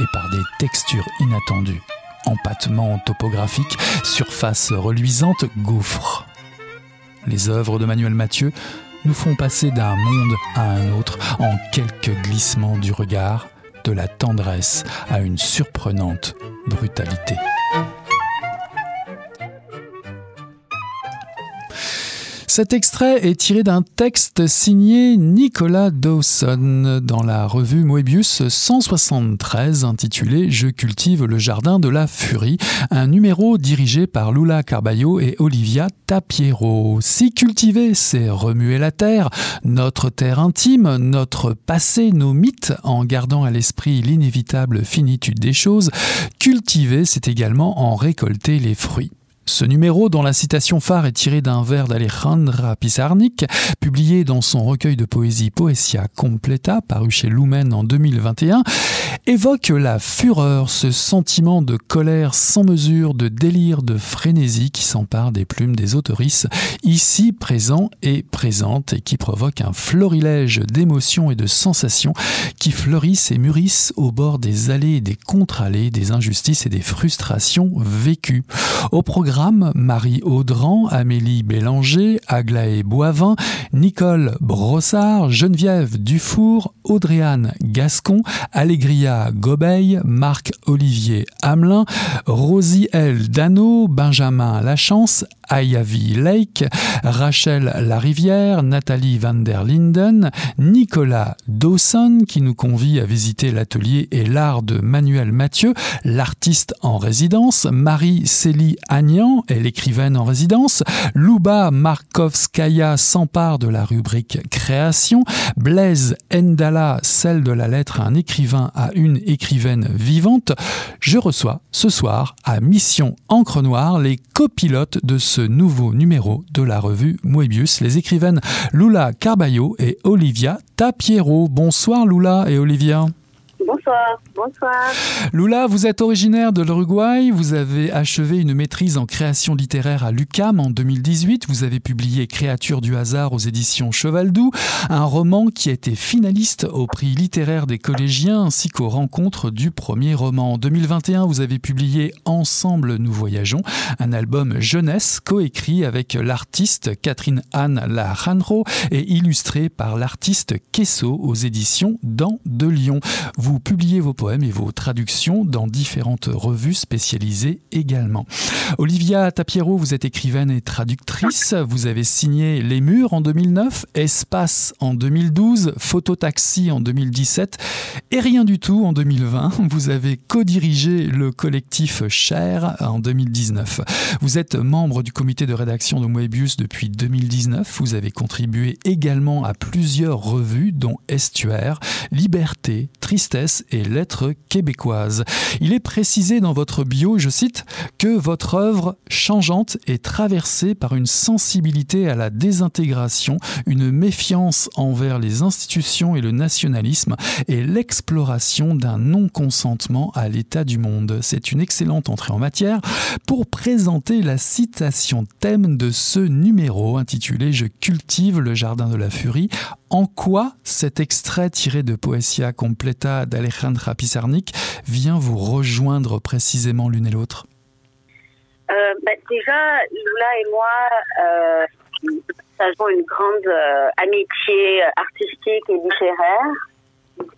et par des textures inattendues, empattement topographique, surface reluisante, gouffre. Les œuvres de Manuel Mathieu nous font passer d'un monde à un autre en quelques glissements du regard, de la tendresse à une surprenante brutalité. Cet extrait est tiré d'un texte signé Nicolas Dawson dans la revue Moebius 173 intitulé Je cultive le jardin de la furie, un numéro dirigé par Lula Carballo et Olivia Tapiero. Si cultiver, c'est remuer la terre, notre terre intime, notre passé, nos mythes, en gardant à l'esprit l'inévitable finitude des choses, cultiver, c'est également en récolter les fruits. Ce numéro, dont la citation phare est tirée d'un vers d'Alejandra Pizarnik, publié dans son recueil de poésie Poesia Completa, paru chez Lumen en 2021, évoque la fureur, ce sentiment de colère sans mesure, de délire, de frénésie qui s'empare des plumes des autoristes, ici présents et présentes, et qui provoque un florilège d'émotions et de sensations qui fleurissent et mûrissent au bord des allées et des contre-allées, des injustices et des frustrations vécues. Marie Audran, Amélie Bélanger, Aglaé Boivin, Nicole Brossard, Geneviève Dufour, Audriane Gascon, Allégria Gobeil, Marc-Olivier Hamelin, Rosie L. Dano, Benjamin Lachance, Ayavi Lake, Rachel Larivière, Nathalie van der Linden, Nicolas Dawson qui nous convie à visiter l'atelier et l'art de Manuel Mathieu, l'artiste en résidence, Marie-Célie Agnan est l'écrivaine en résidence, Luba Markovskaya s'empare de la rubrique création, Blaise Endala celle de la lettre un écrivain à une écrivaine vivante. Je reçois ce soir à Mission Encre Noire les copilotes de ce nouveau numéro de la revue Moebius, les écrivaines Lula Carballo et Olivia Tapiero. Bonsoir Lula et Olivia. Bonsoir, bonsoir. Lula, vous êtes originaire de l'Uruguay, vous avez achevé une maîtrise en création littéraire à l'UCAM en 2018, vous avez publié Créatures du hasard aux éditions Cheval Doux, un roman qui a été finaliste au prix littéraire des collégiens ainsi qu'aux rencontres du premier roman. En 2021, vous avez publié Ensemble nous voyageons, un album jeunesse coécrit avec l'artiste Catherine Anne Laranro et illustré par l'artiste Kesso aux éditions Dans de Lyon. Publiez vos poèmes et vos traductions dans différentes revues spécialisées également. Olivia Tapiero, vous êtes écrivaine et traductrice. Vous avez signé Les Murs en 2009, Espace en 2012, Phototaxi en 2017 et Rien du tout en 2020. Vous avez co-dirigé le collectif Cher en 2019. Vous êtes membre du comité de rédaction de Moebius depuis 2019. Vous avez contribué également à plusieurs revues dont Estuaire, Liberté, Tristesse et lettres québécoises. Il est précisé dans votre bio, je cite, que votre œuvre changeante est traversée par une sensibilité à la désintégration, une méfiance envers les institutions et le nationalisme et l'exploration d'un non-consentement à l'état du monde. C'est une excellente entrée en matière pour présenter la citation thème de ce numéro intitulé Je cultive le jardin de la furie. En quoi cet extrait tiré de Poesia Completa d'Alejandra Pizarnik vient vous rejoindre précisément l'une et l'autre? Euh, bah, Déjà, Lula et moi, euh, avons une grande euh, amitié artistique et littéraire.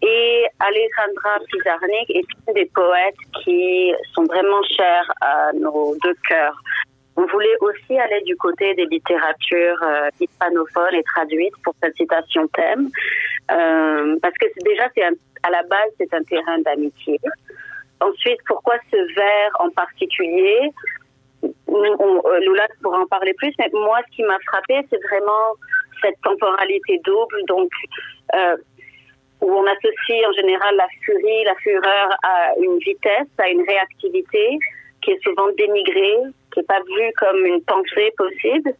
Et Alejandra Pizarnik est une des poètes qui sont vraiment chers à nos deux cœurs. On voulait aussi aller du côté des littératures euh, hispanophones et traduites pour cette citation thème, euh, parce que déjà, c'est à la base, c'est un terrain d'amitié. Ensuite, pourquoi ce vers en particulier? On, Lula pourra en parler plus, mais moi, ce qui m'a frappé, c'est vraiment cette temporalité double, donc euh, où on associe en général la furie, la fureur à une vitesse, à une réactivité qui est souvent dénigrée, qui n'est pas vue comme une pensée possible,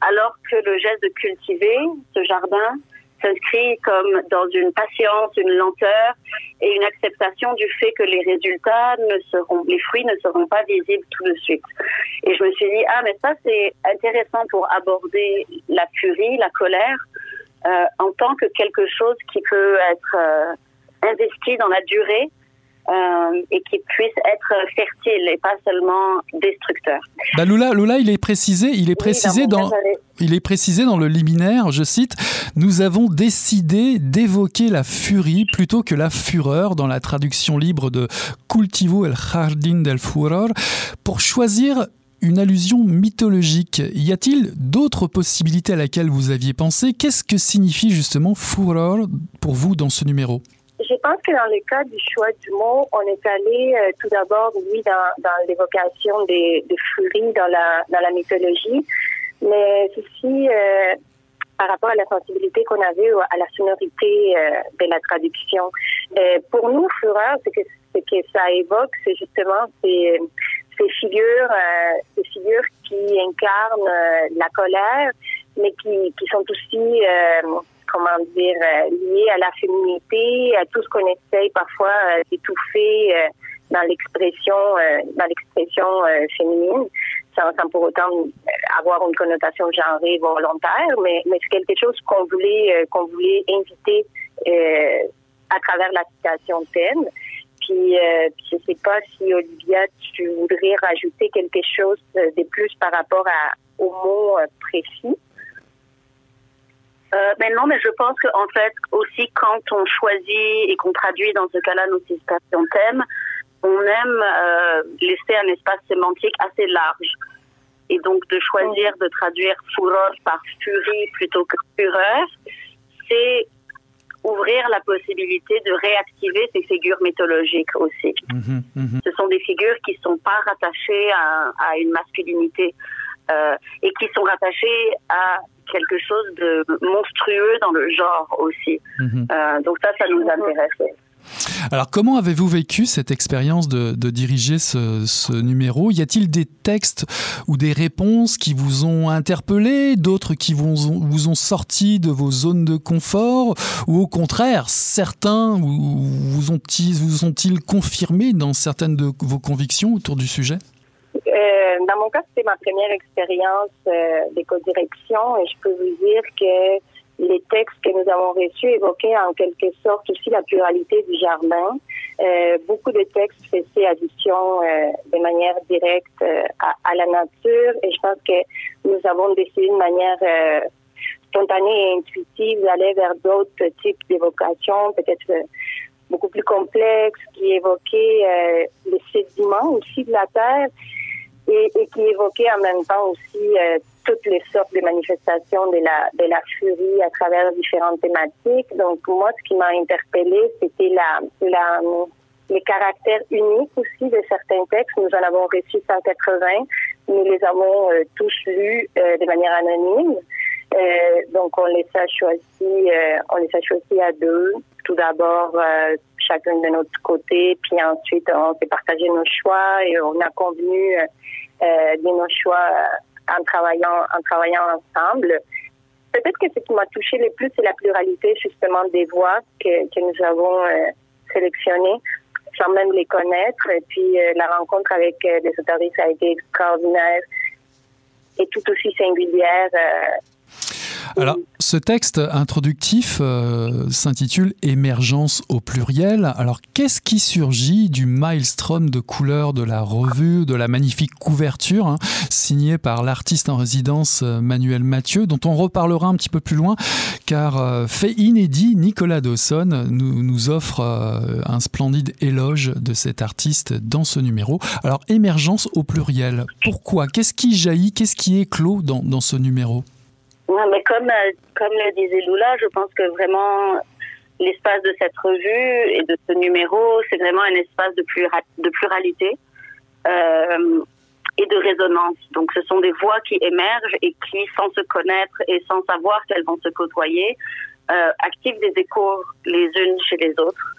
alors que le geste de cultiver ce jardin s'inscrit comme dans une patience, une lenteur et une acceptation du fait que les résultats ne seront, les fruits ne seront pas visibles tout de suite. Et je me suis dit, ah, mais ça, c'est intéressant pour aborder la furie, la colère, euh, en tant que quelque chose qui peut être euh, investi dans la durée euh, et qui puisse être fertile et pas seulement destructeur. Bah Lula, Lula, il est précisé, il est précisé dans, il est précisé dans le liminaire, je cite, nous avons décidé d'évoquer la furie plutôt que la fureur dans la traduction libre de Cultivo el Jardín del Furor pour choisir une allusion mythologique. Y a-t-il d'autres possibilités à laquelle vous aviez pensé? Qu'est-ce que signifie justement furor pour vous dans ce numéro? Je pense que dans le cas du choix du mot, on est allé euh, tout d'abord, oui, dans, l'évocation des, des, furies dans la, mythologie, mais aussi euh, par rapport à la sensibilité qu'on avait à la sonorité euh, de la traduction. pour nous, fureur, ce que, ça évoque, c'est justement ces, figures, ces figures qui incarnent la colère, mais qui sont aussi comment dire, euh, lié à la féminité, à tout ce qu'on essaye parfois euh, d'étouffer euh, dans l'expression, dans l'expression féminine, sans, pour autant avoir une connotation genrée volontaire, mais, mais c'est quelque chose qu'on voulait, qu'on voulait inviter à travers la citation thème. Puis, je ne sais pas si Olivia, tu voudrais rajouter quelque chose de plus par rapport au mot précis. Euh, mais non, mais je pense qu'en fait, aussi, quand on choisit et qu'on traduit dans ce cas-là nos citations thèmes, on aime euh, laisser un espace sémantique assez large. Et donc, de choisir de traduire fureur par furie plutôt que fureur, c'est ouvrir la possibilité de réactiver ces figures mythologiques aussi. Mhm, mhm. Ce sont des figures qui ne sont pas rattachées à, à une masculinité euh, et qui sont rattachées à quelque chose de monstrueux dans le genre aussi. Mhm. Euh, donc ça, ça nous intéresse. Alors comment avez-vous vécu cette expérience de, diriger ce, numéro? Y a-t-il des textes ou des réponses qui vous ont interpellé, d'autres qui vous, vous ont sorti de vos zones de confort, ou au contraire, certains vous ont-ils vous ont confirmé dans certaines de vos convictions autour du sujet? Euh, dans mon cas, c'était ma première expérience euh, d'éco-direction et je peux vous dire que les textes que nous avons reçus évoquaient en quelque sorte aussi la pluralité du jardin. Euh, beaucoup de textes faisaient addition de manière directe à, à, la nature et je pense que nous avons décidé de manière spontanée et intuitive d'aller vers d'autres types d'évocations, peut-être beaucoup plus complexes, qui évoquaient les sédiments aussi de la terre et, qui évoquait en même temps aussi euh, toutes les sortes de manifestations de la, de la furie à travers différentes thématiques. Donc moi, ce qui m'a interpellée, c'était la, la, les caractères uniques aussi de certains textes. Nous en avons reçu 180. Nous les avons euh, tous lus euh, de manière anonyme. Donc on les a choisis, on les a choisis à deux. Tout d'abord, chacune de notre côté, puis ensuite on s'est partagé nos choix et on a convenu de nos choix en travaillant en travaillant ensemble. Peut-être que ce qui m'a touché le plus, c'est la pluralité justement des voix que, que nous avons sélectionnées sans même les connaître. Et puis la rencontre avec les autoristes a été extraordinaire et tout aussi singulière. Alors, ce texte introductif euh, s'intitule Émergence au pluriel. Alors, qu'est-ce qui surgit du maelstrom de couleurs de la revue, de la magnifique couverture hein, signée par l'artiste en résidence euh, Manuel Mathieu, dont on reparlera un petit peu plus loin, car euh, fait inédit, Nicolas Dawson nous, offre un splendide éloge de cet artiste dans ce numéro. Alors, Émergence au pluriel, pourquoi? Qu'est-ce qui jaillit? Qu'est-ce qui éclot dans, dans ce numéro? Ouais, mais comme, euh, comme le disait Lula, je pense que vraiment l'espace de cette revue et de ce numéro, c'est vraiment un espace de, de pluralité euh, et de résonance. Donc ce sont des voix qui émergent et qui, sans se connaître et sans savoir qu'elles vont se côtoyer, euh, activent des échos les unes chez les autres.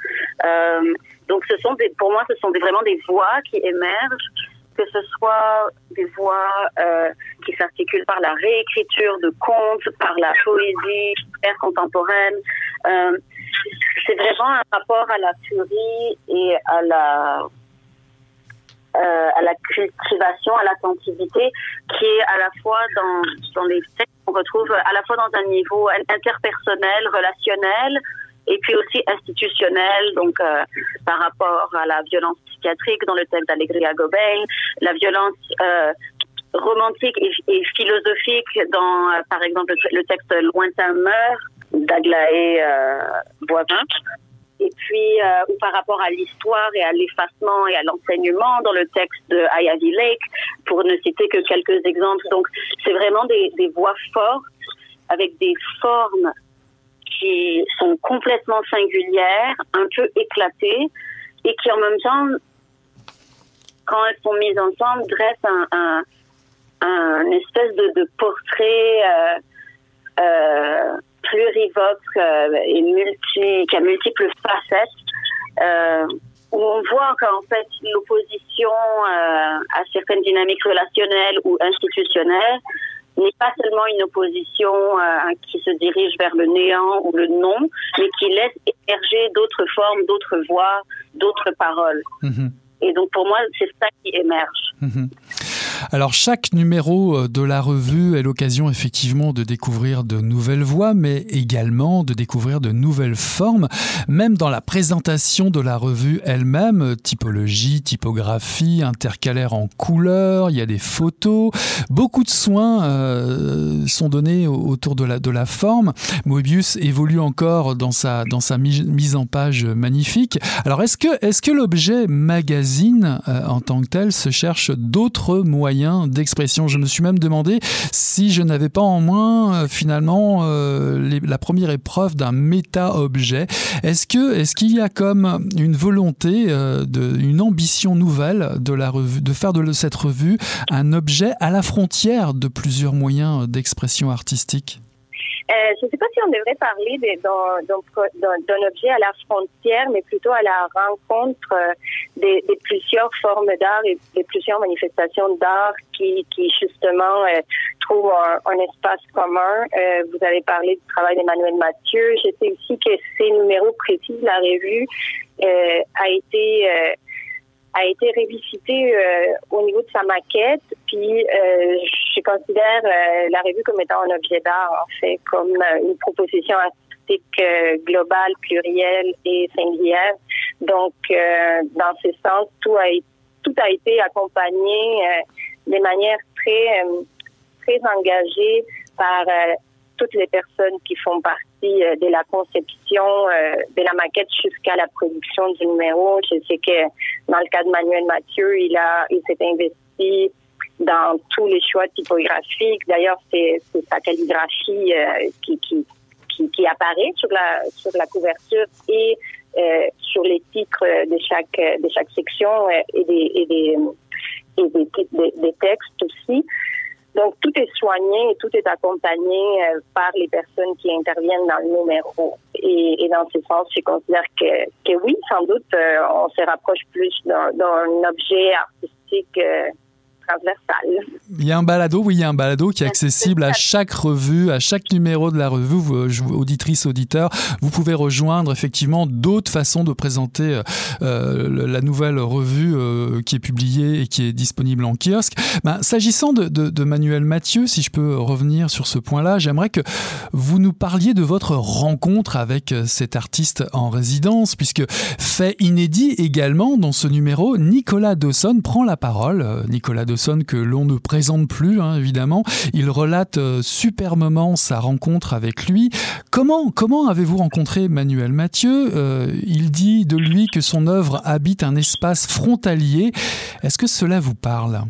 Donc ce sont pour moi, ce sont vraiment des voix qui émergent que ce soit des voix qui s'articulent par la réécriture de contes, par la poésie contemporaine. Euh, c'est vraiment un rapport à la furie et à la euh, à la cultivation, à l'attentivité, qui est à la fois dans, dans les textes qu'on retrouve à la fois dans un niveau interpersonnel, relationnel, et puis aussi institutionnel, donc euh, par rapport à la violence psychiatrique dans le texte d'Allegria Gobel, la violence romantique et, philosophique dans, euh, par exemple, le, texte Lointain meurt d'Aglaé Boivin. Et puis, ou par rapport à l'histoire et à l'effacement et à l'enseignement dans le texte de Ivy Lake, pour ne citer que quelques exemples. Donc, c'est vraiment des, voix fortes avec des formes qui sont complètement singulières, un peu éclatées, et qui en même temps, quand elles sont mises ensemble, dressent un, espèce de, portrait euh, euh, plurivoque euh, et multi, qui a multiples facettes, euh, où on voit qu'en fait l'opposition euh, à certaines dynamiques relationnelles ou institutionnelles n'est pas seulement une opposition euh, qui se dirige vers le néant ou le non, mais qui laisse émerger d'autres formes, d'autres voix, d'autres paroles. Mhm. Et donc pour moi, c'est ça qui émerge. Mhm. Alors chaque numéro euh, de la revue est l'occasion effectivement de découvrir de nouvelles voix, mais également de découvrir de nouvelles formes, même dans la présentation de la revue elle-même, typologie, typographie, intercalaire en couleurs, il y a des photos, beaucoup de soins euh, sont donnés autour de la, de la forme. Moebius évolue encore dans sa, dans sa mise en page magnifique. Alors est-ce que, est que l'objet magazine euh, en tant que tel se cherche d'autres moyens d'expression. Je me suis même demandé si je n'avais pas en moins euh, finalement euh, la première épreuve d'un méta-objet. Est-ce qu'il y a comme une volonté, euh, de, une ambition nouvelle de faire de cette revue un objet à la frontière de plusieurs moyens d'expression artistique? Euh, je ne sais pas si on devrait parler d'un objet à la frontière, mais plutôt à la rencontre euh, des, plusieurs formes d'art et des plusieurs manifestations d'art qui, justement euh, trouvent un, espace commun. vous avez parlé du travail d'Emmanuel Mathieu. Je sais aussi que ces numéros précis de la revue a été a été révisité au niveau de sa maquette, puis je considère euh, la revue comme étant un objet d'art, en fait, comme une proposition artistique globale, plurielle et singulière. Donc, dans ce sens, tout a, été accompagné de manière très, engagée par toutes les personnes qui font partie euh, de la conception euh, de la maquette jusqu'à la production du numéro. Je sais que dans le cas de Manuel Mathieu, il s'est investi dans tous les choix typographiques. D'ailleurs, c'est sa calligraphie euh, qui, qui, qui, apparaît sur la, sur la couverture et sur les titres de chaque, de chaque section et des, et des, et des, des textes aussi. Donc, tout est soigné et tout est accompagné euh, par les personnes qui interviennent dans le numéro. Et, dans ce sens, je considère que, que oui, sans doute, euh, on se rapproche plus d'un objet artistique il y a un balado, oui, il y a un balado qui est accessible à chaque revue, à chaque numéro de la revue. Vous, euh, auditrices, auditeurs, vous pouvez rejoindre effectivement d'autres façons de présenter euh, euh, la nouvelle revue qui est publiée et qui est disponible en kiosque. Ben, S'agissant de, de, Manuel Mathieu, si je peux revenir sur ce point-là, j'aimerais que vous nous parliez de votre rencontre avec cet artiste en résidence, puisque fait inédit également dans ce numéro, Nicolas Dawson prend la parole. Nicolas Dawson que l'on ne présente plus, hein, évidemment. Il relate euh, sa rencontre avec lui. Comment, comment avez-vous rencontré Manuel Mathieu? Euh, Il dit de lui que son œuvre habite un espace frontalier. Est-ce que cela vous parle?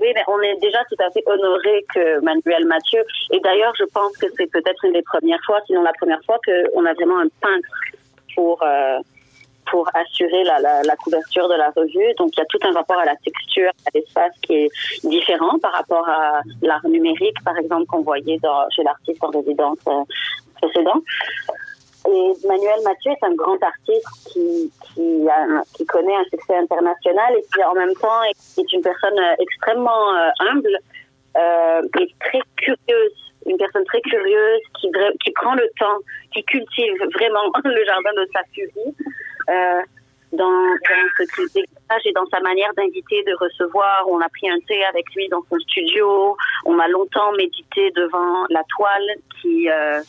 Oui, mais on est déjà tout à fait honoré que Manuel Mathieu. Et d'ailleurs, je pense que c'est peut-être une des premières fois, sinon la première fois, qu'on a vraiment un peintre pour euh, pour assurer la, couverture de la revue. Donc, il y a tout un rapport à la texture, à l'espace qui est différent par rapport à l'art numérique, par exemple, qu'on voyait chez l'artiste en résidence euh, précédent. Et Manuel Mathieu est un grand artiste qui, connaît un succès international et qui, en même temps, est, une personne euh, extrêmement euh, humble euh, et très curieuse une personne très curieuse qui, qui prend le temps, qui cultive vraiment le jardin de sa furie dans, dans, ce qu'il dégage et dans sa manière d'inviter, de recevoir. On a pris un thé avec lui dans son studio. On a longtemps médité devant la toile qui euh,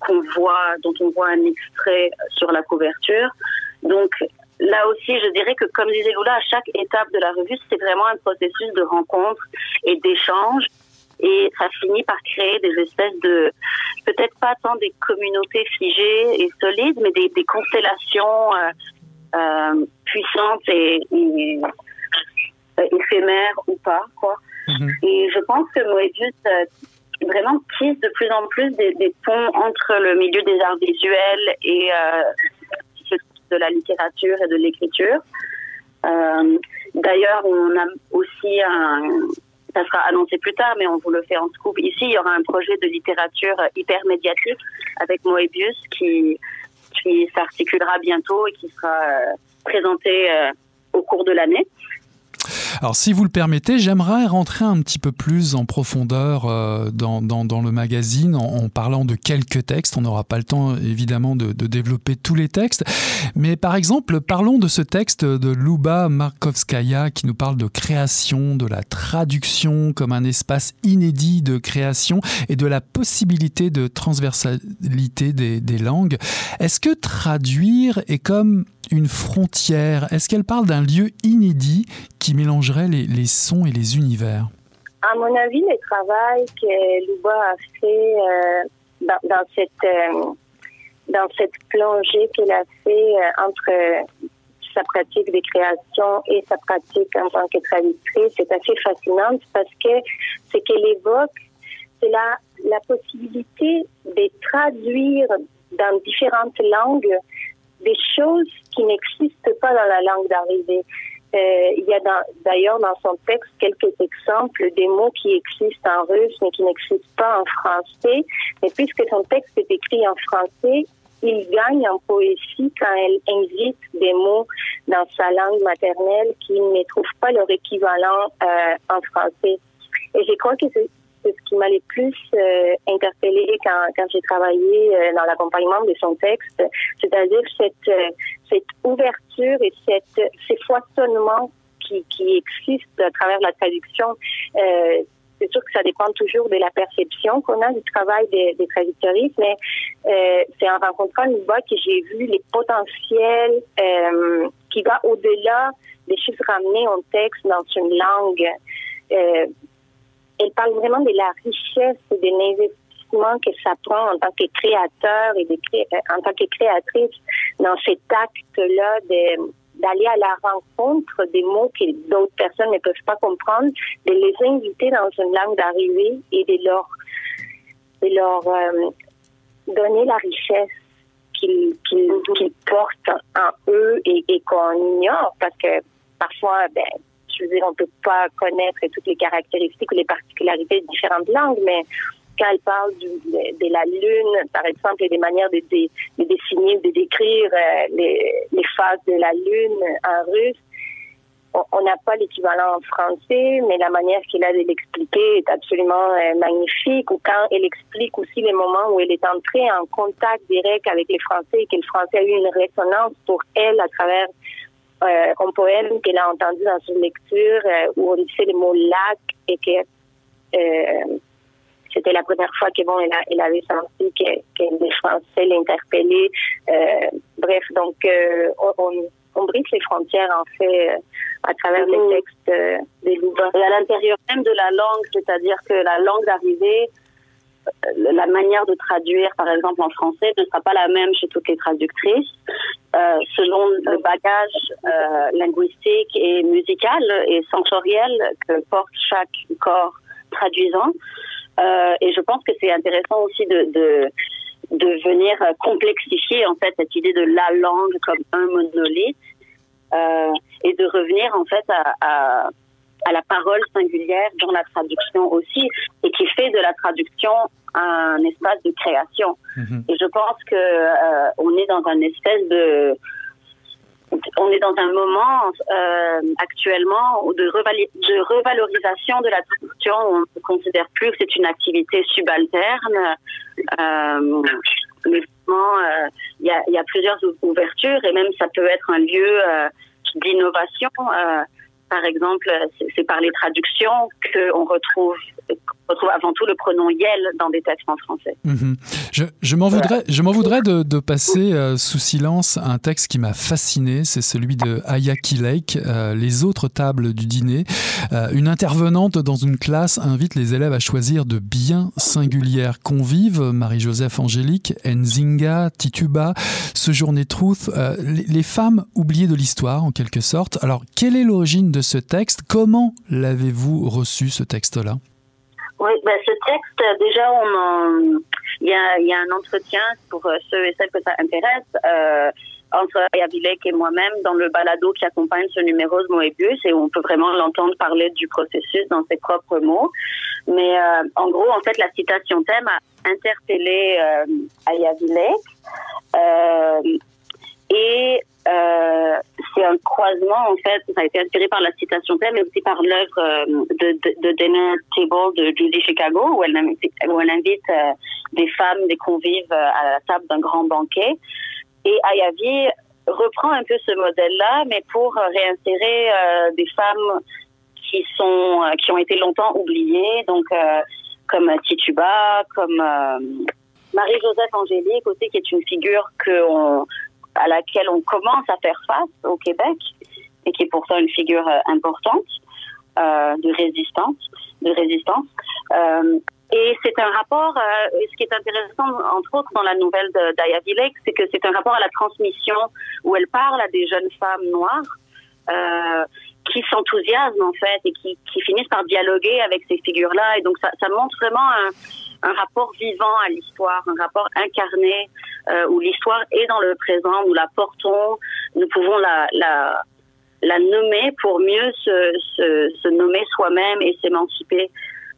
qu'on voit, dont on voit un extrait sur la couverture. Donc là aussi, je dirais que comme disait Lula, à chaque étape de la revue, c'est vraiment un processus de rencontre et d'échange et ça finit par créer des espèces de, peut-être pas tant des communautés figées et solides, mais des, des constellations euh, euh, puissantes et, et euh, éphémères ou pas, quoi. Mhm. Et je pense que Moebius euh, vraiment tisse de plus en plus des, des, ponts entre le milieu des arts visuels et de la littérature et de l'écriture. D'ailleurs, on a aussi un, ça sera annoncé plus tard, mais on vous le fait en scoop. Ici, il y aura un projet de littérature hyper médiatique avec Moebius qui, qui s'articulera bientôt et qui sera euh, présenté euh, au cours de l'année. Alors si vous le permettez, j'aimerais rentrer un petit peu plus en profondeur euh, dans, le magazine en, parlant de quelques textes. On n'aura pas le temps évidemment de, développer tous les textes. Mais par exemple, parlons de ce texte de Luba Markovskaya qui nous parle de création, de la traduction comme un espace inédit de création et de la possibilité de transversalité des langues. Est-ce que traduire est comme une frontière. Est-ce qu'elle parle d'un lieu inédit qui mélangerait les, sons et les univers? À mon avis, le travail que Luba a fait euh, dans, cette, euh, dans cette plongée qu'elle a fait euh, entre sa pratique de création et sa pratique en tant que traductrice c'est assez fascinant parce que ce qu'elle évoque, c'est la, la possibilité de traduire dans différentes langues des choses qui n'existent pas dans la langue d'arrivée. Euh, il y a d'ailleurs dans, son texte quelques exemples des mots qui existent en russe mais qui n'existent pas en français. Mais puisque son texte est écrit en français, il gagne en poésie quand elle invite des mots dans sa langue maternelle qui ne trouvent pas leur équivalent euh, en français. Et je crois que c'est ce qui m'a le plus euh, quand, quand j'ai travaillé euh, dans l'accompagnement de son texte, c'est-à-dire cette, euh, cette ouverture et cette, ces foisonnements qui, qui existent à travers la traduction. Euh, c'est sûr que ça dépend toujours de la perception qu'on a du travail des, des mais c'est en rencontrant Nuba que j'ai vu les potentiels qui va au-delà des chiffres ramenés en texte dans une langue. Elle parle vraiment de la richesse et de l'investissement que ça prend en tant que créateur et de euh, en tant que créatrice dans cet acte-là d'aller à la rencontre des mots que d'autres personnes ne peuvent pas comprendre, de les inviter dans une langue d'arrivée et de leur, de leur euh, donner la richesse qu'ils portent en eux et, et qu'on ignore parce que parfois, ben, Dire, on ne peut pas connaître toutes les caractéristiques ou les particularités de différentes langues, mais quand elle parle de, la Lune, par exemple, et des manières de, de, dessiner, de décrire euh, les, les phases de la Lune en russe, on n'a pas l'équivalent en français, mais la manière qu'il a de l'expliquer est absolument euh, magnifique. Ou quand elle explique aussi les moments où elle est entrée en contact direct avec les Français et que le français a eu une résonance pour elle à travers euh, un poème qu'elle a entendu dans une lecture euh, où on disait le mot lac et que euh, c'était la première fois que bon, elle, avait senti que, les Français l'interpellaient. bref, donc on, on, brise les frontières en fait à travers les mm-hmm. textes des livres. Et à l'intérieur même de la langue, c'est-à-dire que la langue d'arrivée la manière de traduire, par exemple en français, ne sera pas la même chez toutes les traductrices, euh, selon le bagage euh, linguistique et musical et sensoriel que porte chaque corps traduisant. Euh, et je pense que c'est intéressant aussi de, de, venir complexifier en fait cette idée de la langue comme un monolithe euh, et de revenir en fait à à la parole singulière dans la traduction aussi, et qui fait de la traduction un espace de création. Mhm. Et je pense que euh, on est dans un espèce de on est dans un moment euh, actuellement de, de, revalorisation de la traduction. On ne considère plus que c'est une activité subalterne. Euh, mais euh, il y, a, y, a, plusieurs ouvertures et même ça peut être un lieu d'innovation. Par exemple, c'est par les traductions qu'on retrouve, retrouve avant tout le pronom yel dans des textes en français. Mhm. Je, m'en voudrais, je m'en voudrais de, passer euh, sous silence un texte qui m'a fasciné, c'est celui de Ayaki Lake, euh, Les autres tables du dîner. Euh, une intervenante dans une classe invite les élèves à choisir de bien singulières convives, Marie-Joseph Angélique, Nzinga, Tituba, Ce Journée Truth, les, les femmes oubliées de l'histoire en quelque sorte. Alors, quelle est l'origine de ce texte? Comment l'avez-vous reçu, ce texte-là? Oui, ben, ce texte, déjà, on il, y a, y a un entretien pour euh, ceux et celles que ça intéresse. Euh, entre Yavilek et moi-même dans le balado qui accompagne ce numéro de Moebius et on peut vraiment l'entendre parler du processus dans ses propres mots. Mais euh, en gros, en fait, la citation thème a interpellé euh, Ayavilek euh, et euh, c'est un croisement, en fait, ça a été inspiré par la citation thème, mais aussi par l'œuvre euh, de, de, de, Dinner Table de Judy Chicago, où elle invite, euh, des femmes, des convives à la table d'un grand banquet. Et Ayavi reprend un peu ce modèle-là, mais pour réinsérer des femmes qui sont qui ont été longtemps oubliées, donc comme Tituba, comme Marie-Joseph Angélique aussi, qui est une figure que on à laquelle on commence à faire face au Québec et qui est pourtant une figure euh, importante euh, de résistance, de résistance. Euh, et c'est un rapport, euh, ce qui est intéressant, entre autres, dans la nouvelle d'Aya Vilek, c'est que c'est un rapport à la transmission où elle parle à des jeunes femmes noires euh, qui s'enthousiasment, en fait, et qui, qui, finissent par dialoguer avec ces figures-là. Et donc, ça, ça montre vraiment un, un rapport vivant à l'histoire, un rapport incarné euh, où l'histoire est dans le présent, nous la portons, nous pouvons la, la, la nommer pour mieux se, se, se nommer soi-même et s'émanciper.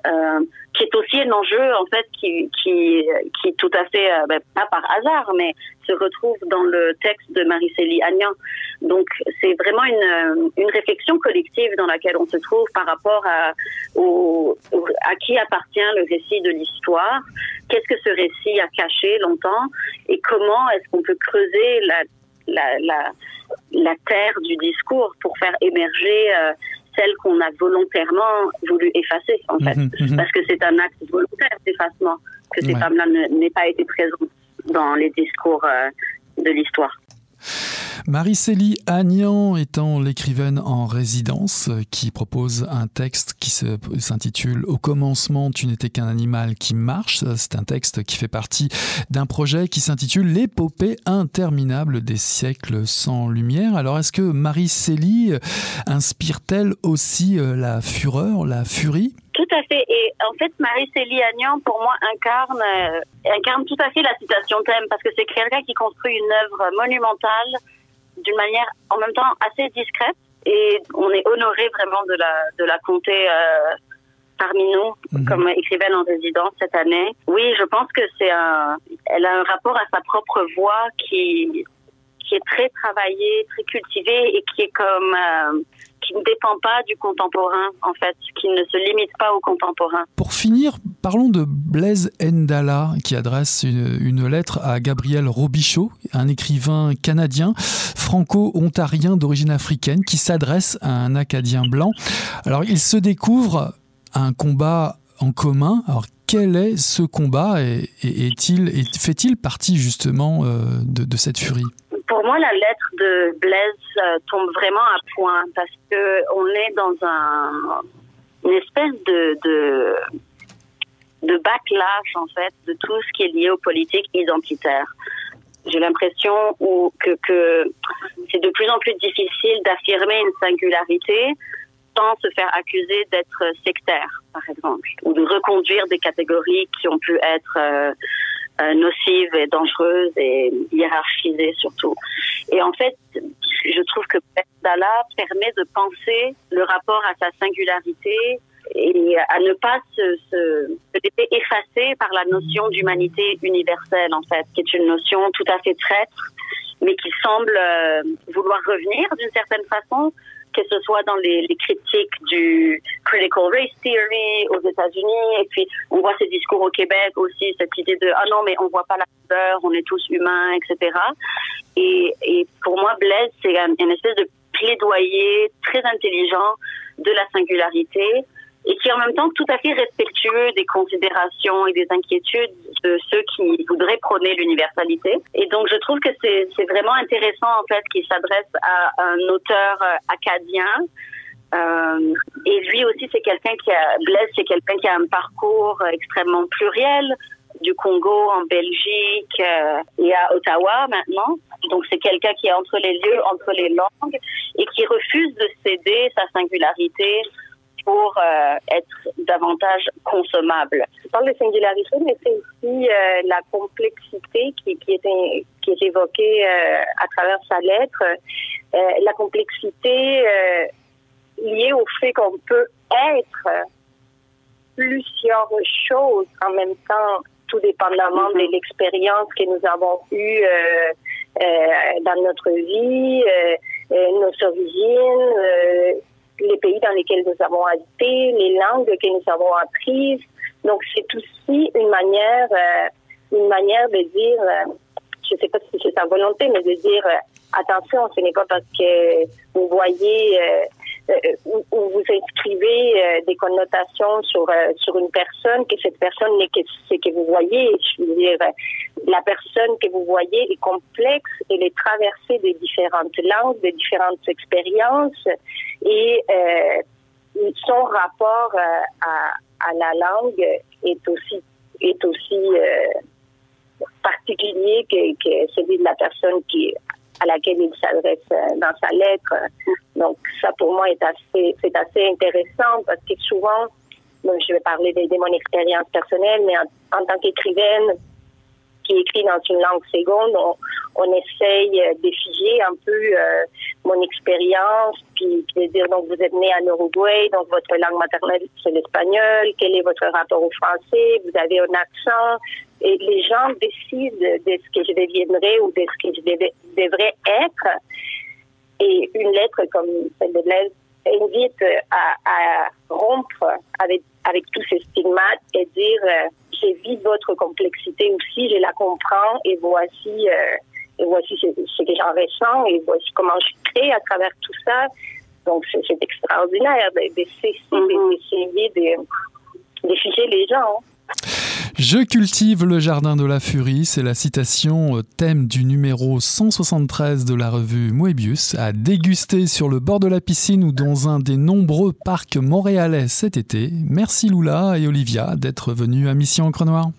Euh, qui est aussi un enjeu en fait qui qui qui tout à fait euh, ben, pas par hasard mais se retrouve dans le texte de Marie-Célie Agnan. Donc c'est vraiment une euh, une réflexion collective dans laquelle on se trouve par rapport à à qui appartient le récit de l'histoire, qu'est-ce que ce récit a caché longtemps et comment est-ce qu'on peut creuser la la, la la terre du discours pour faire émerger euh, celle qu'on a volontairement voulu effacer, en fait. Mhm, mhm. Parce que c'est un acte volontaire d'effacement, que ces femmes-là n'aient pas été présentes dans les discours euh, de l'histoire. Marie-Célie Agnan étant l'écrivaine en résidence euh, qui propose un texte qui s'intitule Au commencement, tu n'étais qu'un animal qui marche. C'est un texte qui fait partie d'un projet qui s'intitule L'épopée interminable des siècles sans lumière. Alors, est-ce que Marie-Célie euh, inspire-t-elle aussi euh, la fureur, la furie? Tout à fait. Et en fait, Marie-Célie Agnan, pour moi, incarne, incarne tout à fait la citation thème parce que c'est quelqu'un qui construit une œuvre monumentale d'une manière en même temps assez discrète et on est honoré vraiment de la, de la compter parmi nous mhm. comme écrivaine en résidence cette année. Oui, je pense que c'est un, elle a un rapport à sa propre voix qui, qui est très travaillée, très cultivée et qui est comme, euh, qui ne dépend pas du contemporain, en fait, qui ne se limite pas au contemporain. Pour finir, parlons de Blaise Ndala, qui adresse une, lettre à Gabriel Robichaud, un écrivain canadien, franco-ontarien d'origine africaine, qui s'adresse à un Acadien blanc. Alors, il se découvre un combat en commun. Alors quel est ce combat et, est-il, fait-il partie justement euh, de, cette furie? Pour moi, la lettre de Blaise euh, tombe vraiment à point parce que on est dans un, une espèce de, de, de backlash en fait de tout ce qui est lié aux politiques identitaires. J'ai l'impression que, que c'est de plus en plus difficile d'affirmer une singularité sans se faire accuser d'être sectaire, par exemple, ou de reconduire des catégories qui ont pu être euh, euh, nocives et dangereuses et hiérarchisées surtout. Et en fait, je trouve que Dalla permet de penser le rapport à sa singularité et à ne pas se, se, se laisser effacer par la notion d'humanité universelle, en fait, qui est une notion tout à fait traître, mais qui semble euh, vouloir revenir d'une certaine façon que ce soit dans les, critiques du critical race theory aux États-Unis, et puis on voit ces discours au Québec aussi, cette idée de ah non mais on voit pas la couleur, on est tous humains, etc. Et, et pour moi, Blaise, c'est une espèce de plaidoyer très intelligent de la singularité et qui est en même temps tout à fait respectueux des considérations et des inquiétudes de ceux qui voudraient prôner l'universalité. Et donc je trouve que c'est vraiment intéressant en fait qu'il s'adresse à un auteur euh, acadien. Euh, et lui aussi, c'est quelqu'un qui a, Blaise, c'est quelqu'un qui a un parcours extrêmement pluriel, du Congo en Belgique euh, et à Ottawa maintenant. Donc c'est quelqu'un qui est entre les lieux, entre les langues et qui refuse de céder sa singularité pour euh, être davantage consommable. Je parle de singularité, mais c'est aussi euh, la complexité qui, qui, est, qui est évoquée euh, à travers sa lettre. la complexité liée au fait qu'on peut être plusieurs choses en même temps, tout dépendamment de mm-hmm. l'expérience que nous avons eue dans notre vie, nos origines les pays dans lesquels nous avons habité, les langues que nous avons apprises. Donc c'est aussi une manière, euh, une manière de dire, euh, je ne sais pas si c'est sa volonté, mais de dire euh, attention, ce n'est pas parce que vous voyez ou, vous inscrivez des connotations sur sur une personne que cette personne n'est que ce que vous voyez. Je veux dire, la personne que vous voyez est complexe, elle est traversée de différentes langues, de différentes expériences et euh, son rapport euh, à, la langue est aussi est aussi euh, particulier que, que, celui de la personne qui à laquelle il s'adresse dans sa lettre. Donc ça pour moi est assez c'est assez intéressant parce que souvent je vais parler de, de mon expérience personnelle, mais en tant qu'écrivaine, qui écrit dans une langue seconde, on, essaye euh, d'effiger un peu euh, mon expérience, puis, de dire donc vous êtes né en Uruguay, donc votre langue maternelle c'est l'espagnol, quel est votre rapport au français, vous avez un accent, et les gens décident de ce que je deviendrai ou de ce que je devrais être. Et une lettre comme celle de Blaise invite à, à rompre avec, avec tous ces stigmates et dire euh, j'ai votre complexité aussi, je la comprends et voici, euh, et voici ce, que j'en ressens et voici comment je crée à travers tout ça. Donc, c'est extraordinaire d'essayer de, de, figer les gens. Je cultive le jardin de la furie, c'est la citation thème du numéro 173 de la revue Moebius, à déguster sur le bord de la piscine ou dans un des nombreux parcs montréalais cet été. Merci Lula et Olivia d'être venus à Mission Encre Noire.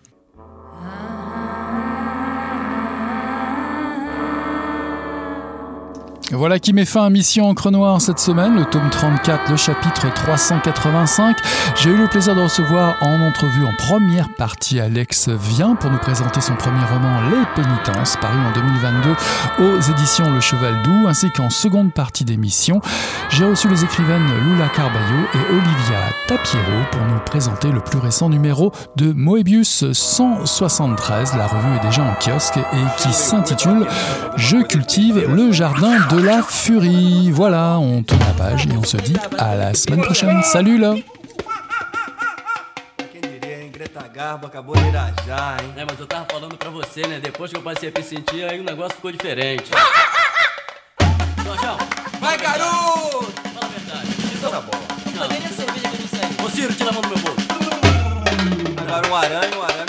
Voilà qui met fin à Mission Encre Noire cette semaine, le tome 34, le chapitre 385. J'ai eu le plaisir de recevoir en entrevue en première partie Alex Vient pour nous présenter son premier roman Les Pénitences, paru en 2022 aux éditions Le Cheval Doux, ainsi qu'en seconde partie d'émission, j'ai reçu les écrivaines Lula Carballo et Olivia Tapiero pour nous présenter le plus récent numéro de Moebius 173. La revue est déjà en kiosque et qui s'intitule Je cultive le jardin de la furie. Voilà, on tourne la page et on se dit à la semaine prochaine. Salut là Garbo acabou de irajar, hein? É, mas eu tava falando pra você, né? Depois que eu passei a me sentir, aí o negócio ficou diferente. Jorjão! Vai, garoto! Fala a verdade. Isso era bom. Não, nem a cerveja que eu não sei. Ô, Ciro, tira a mão do meu bolso. Agora um arame, um arame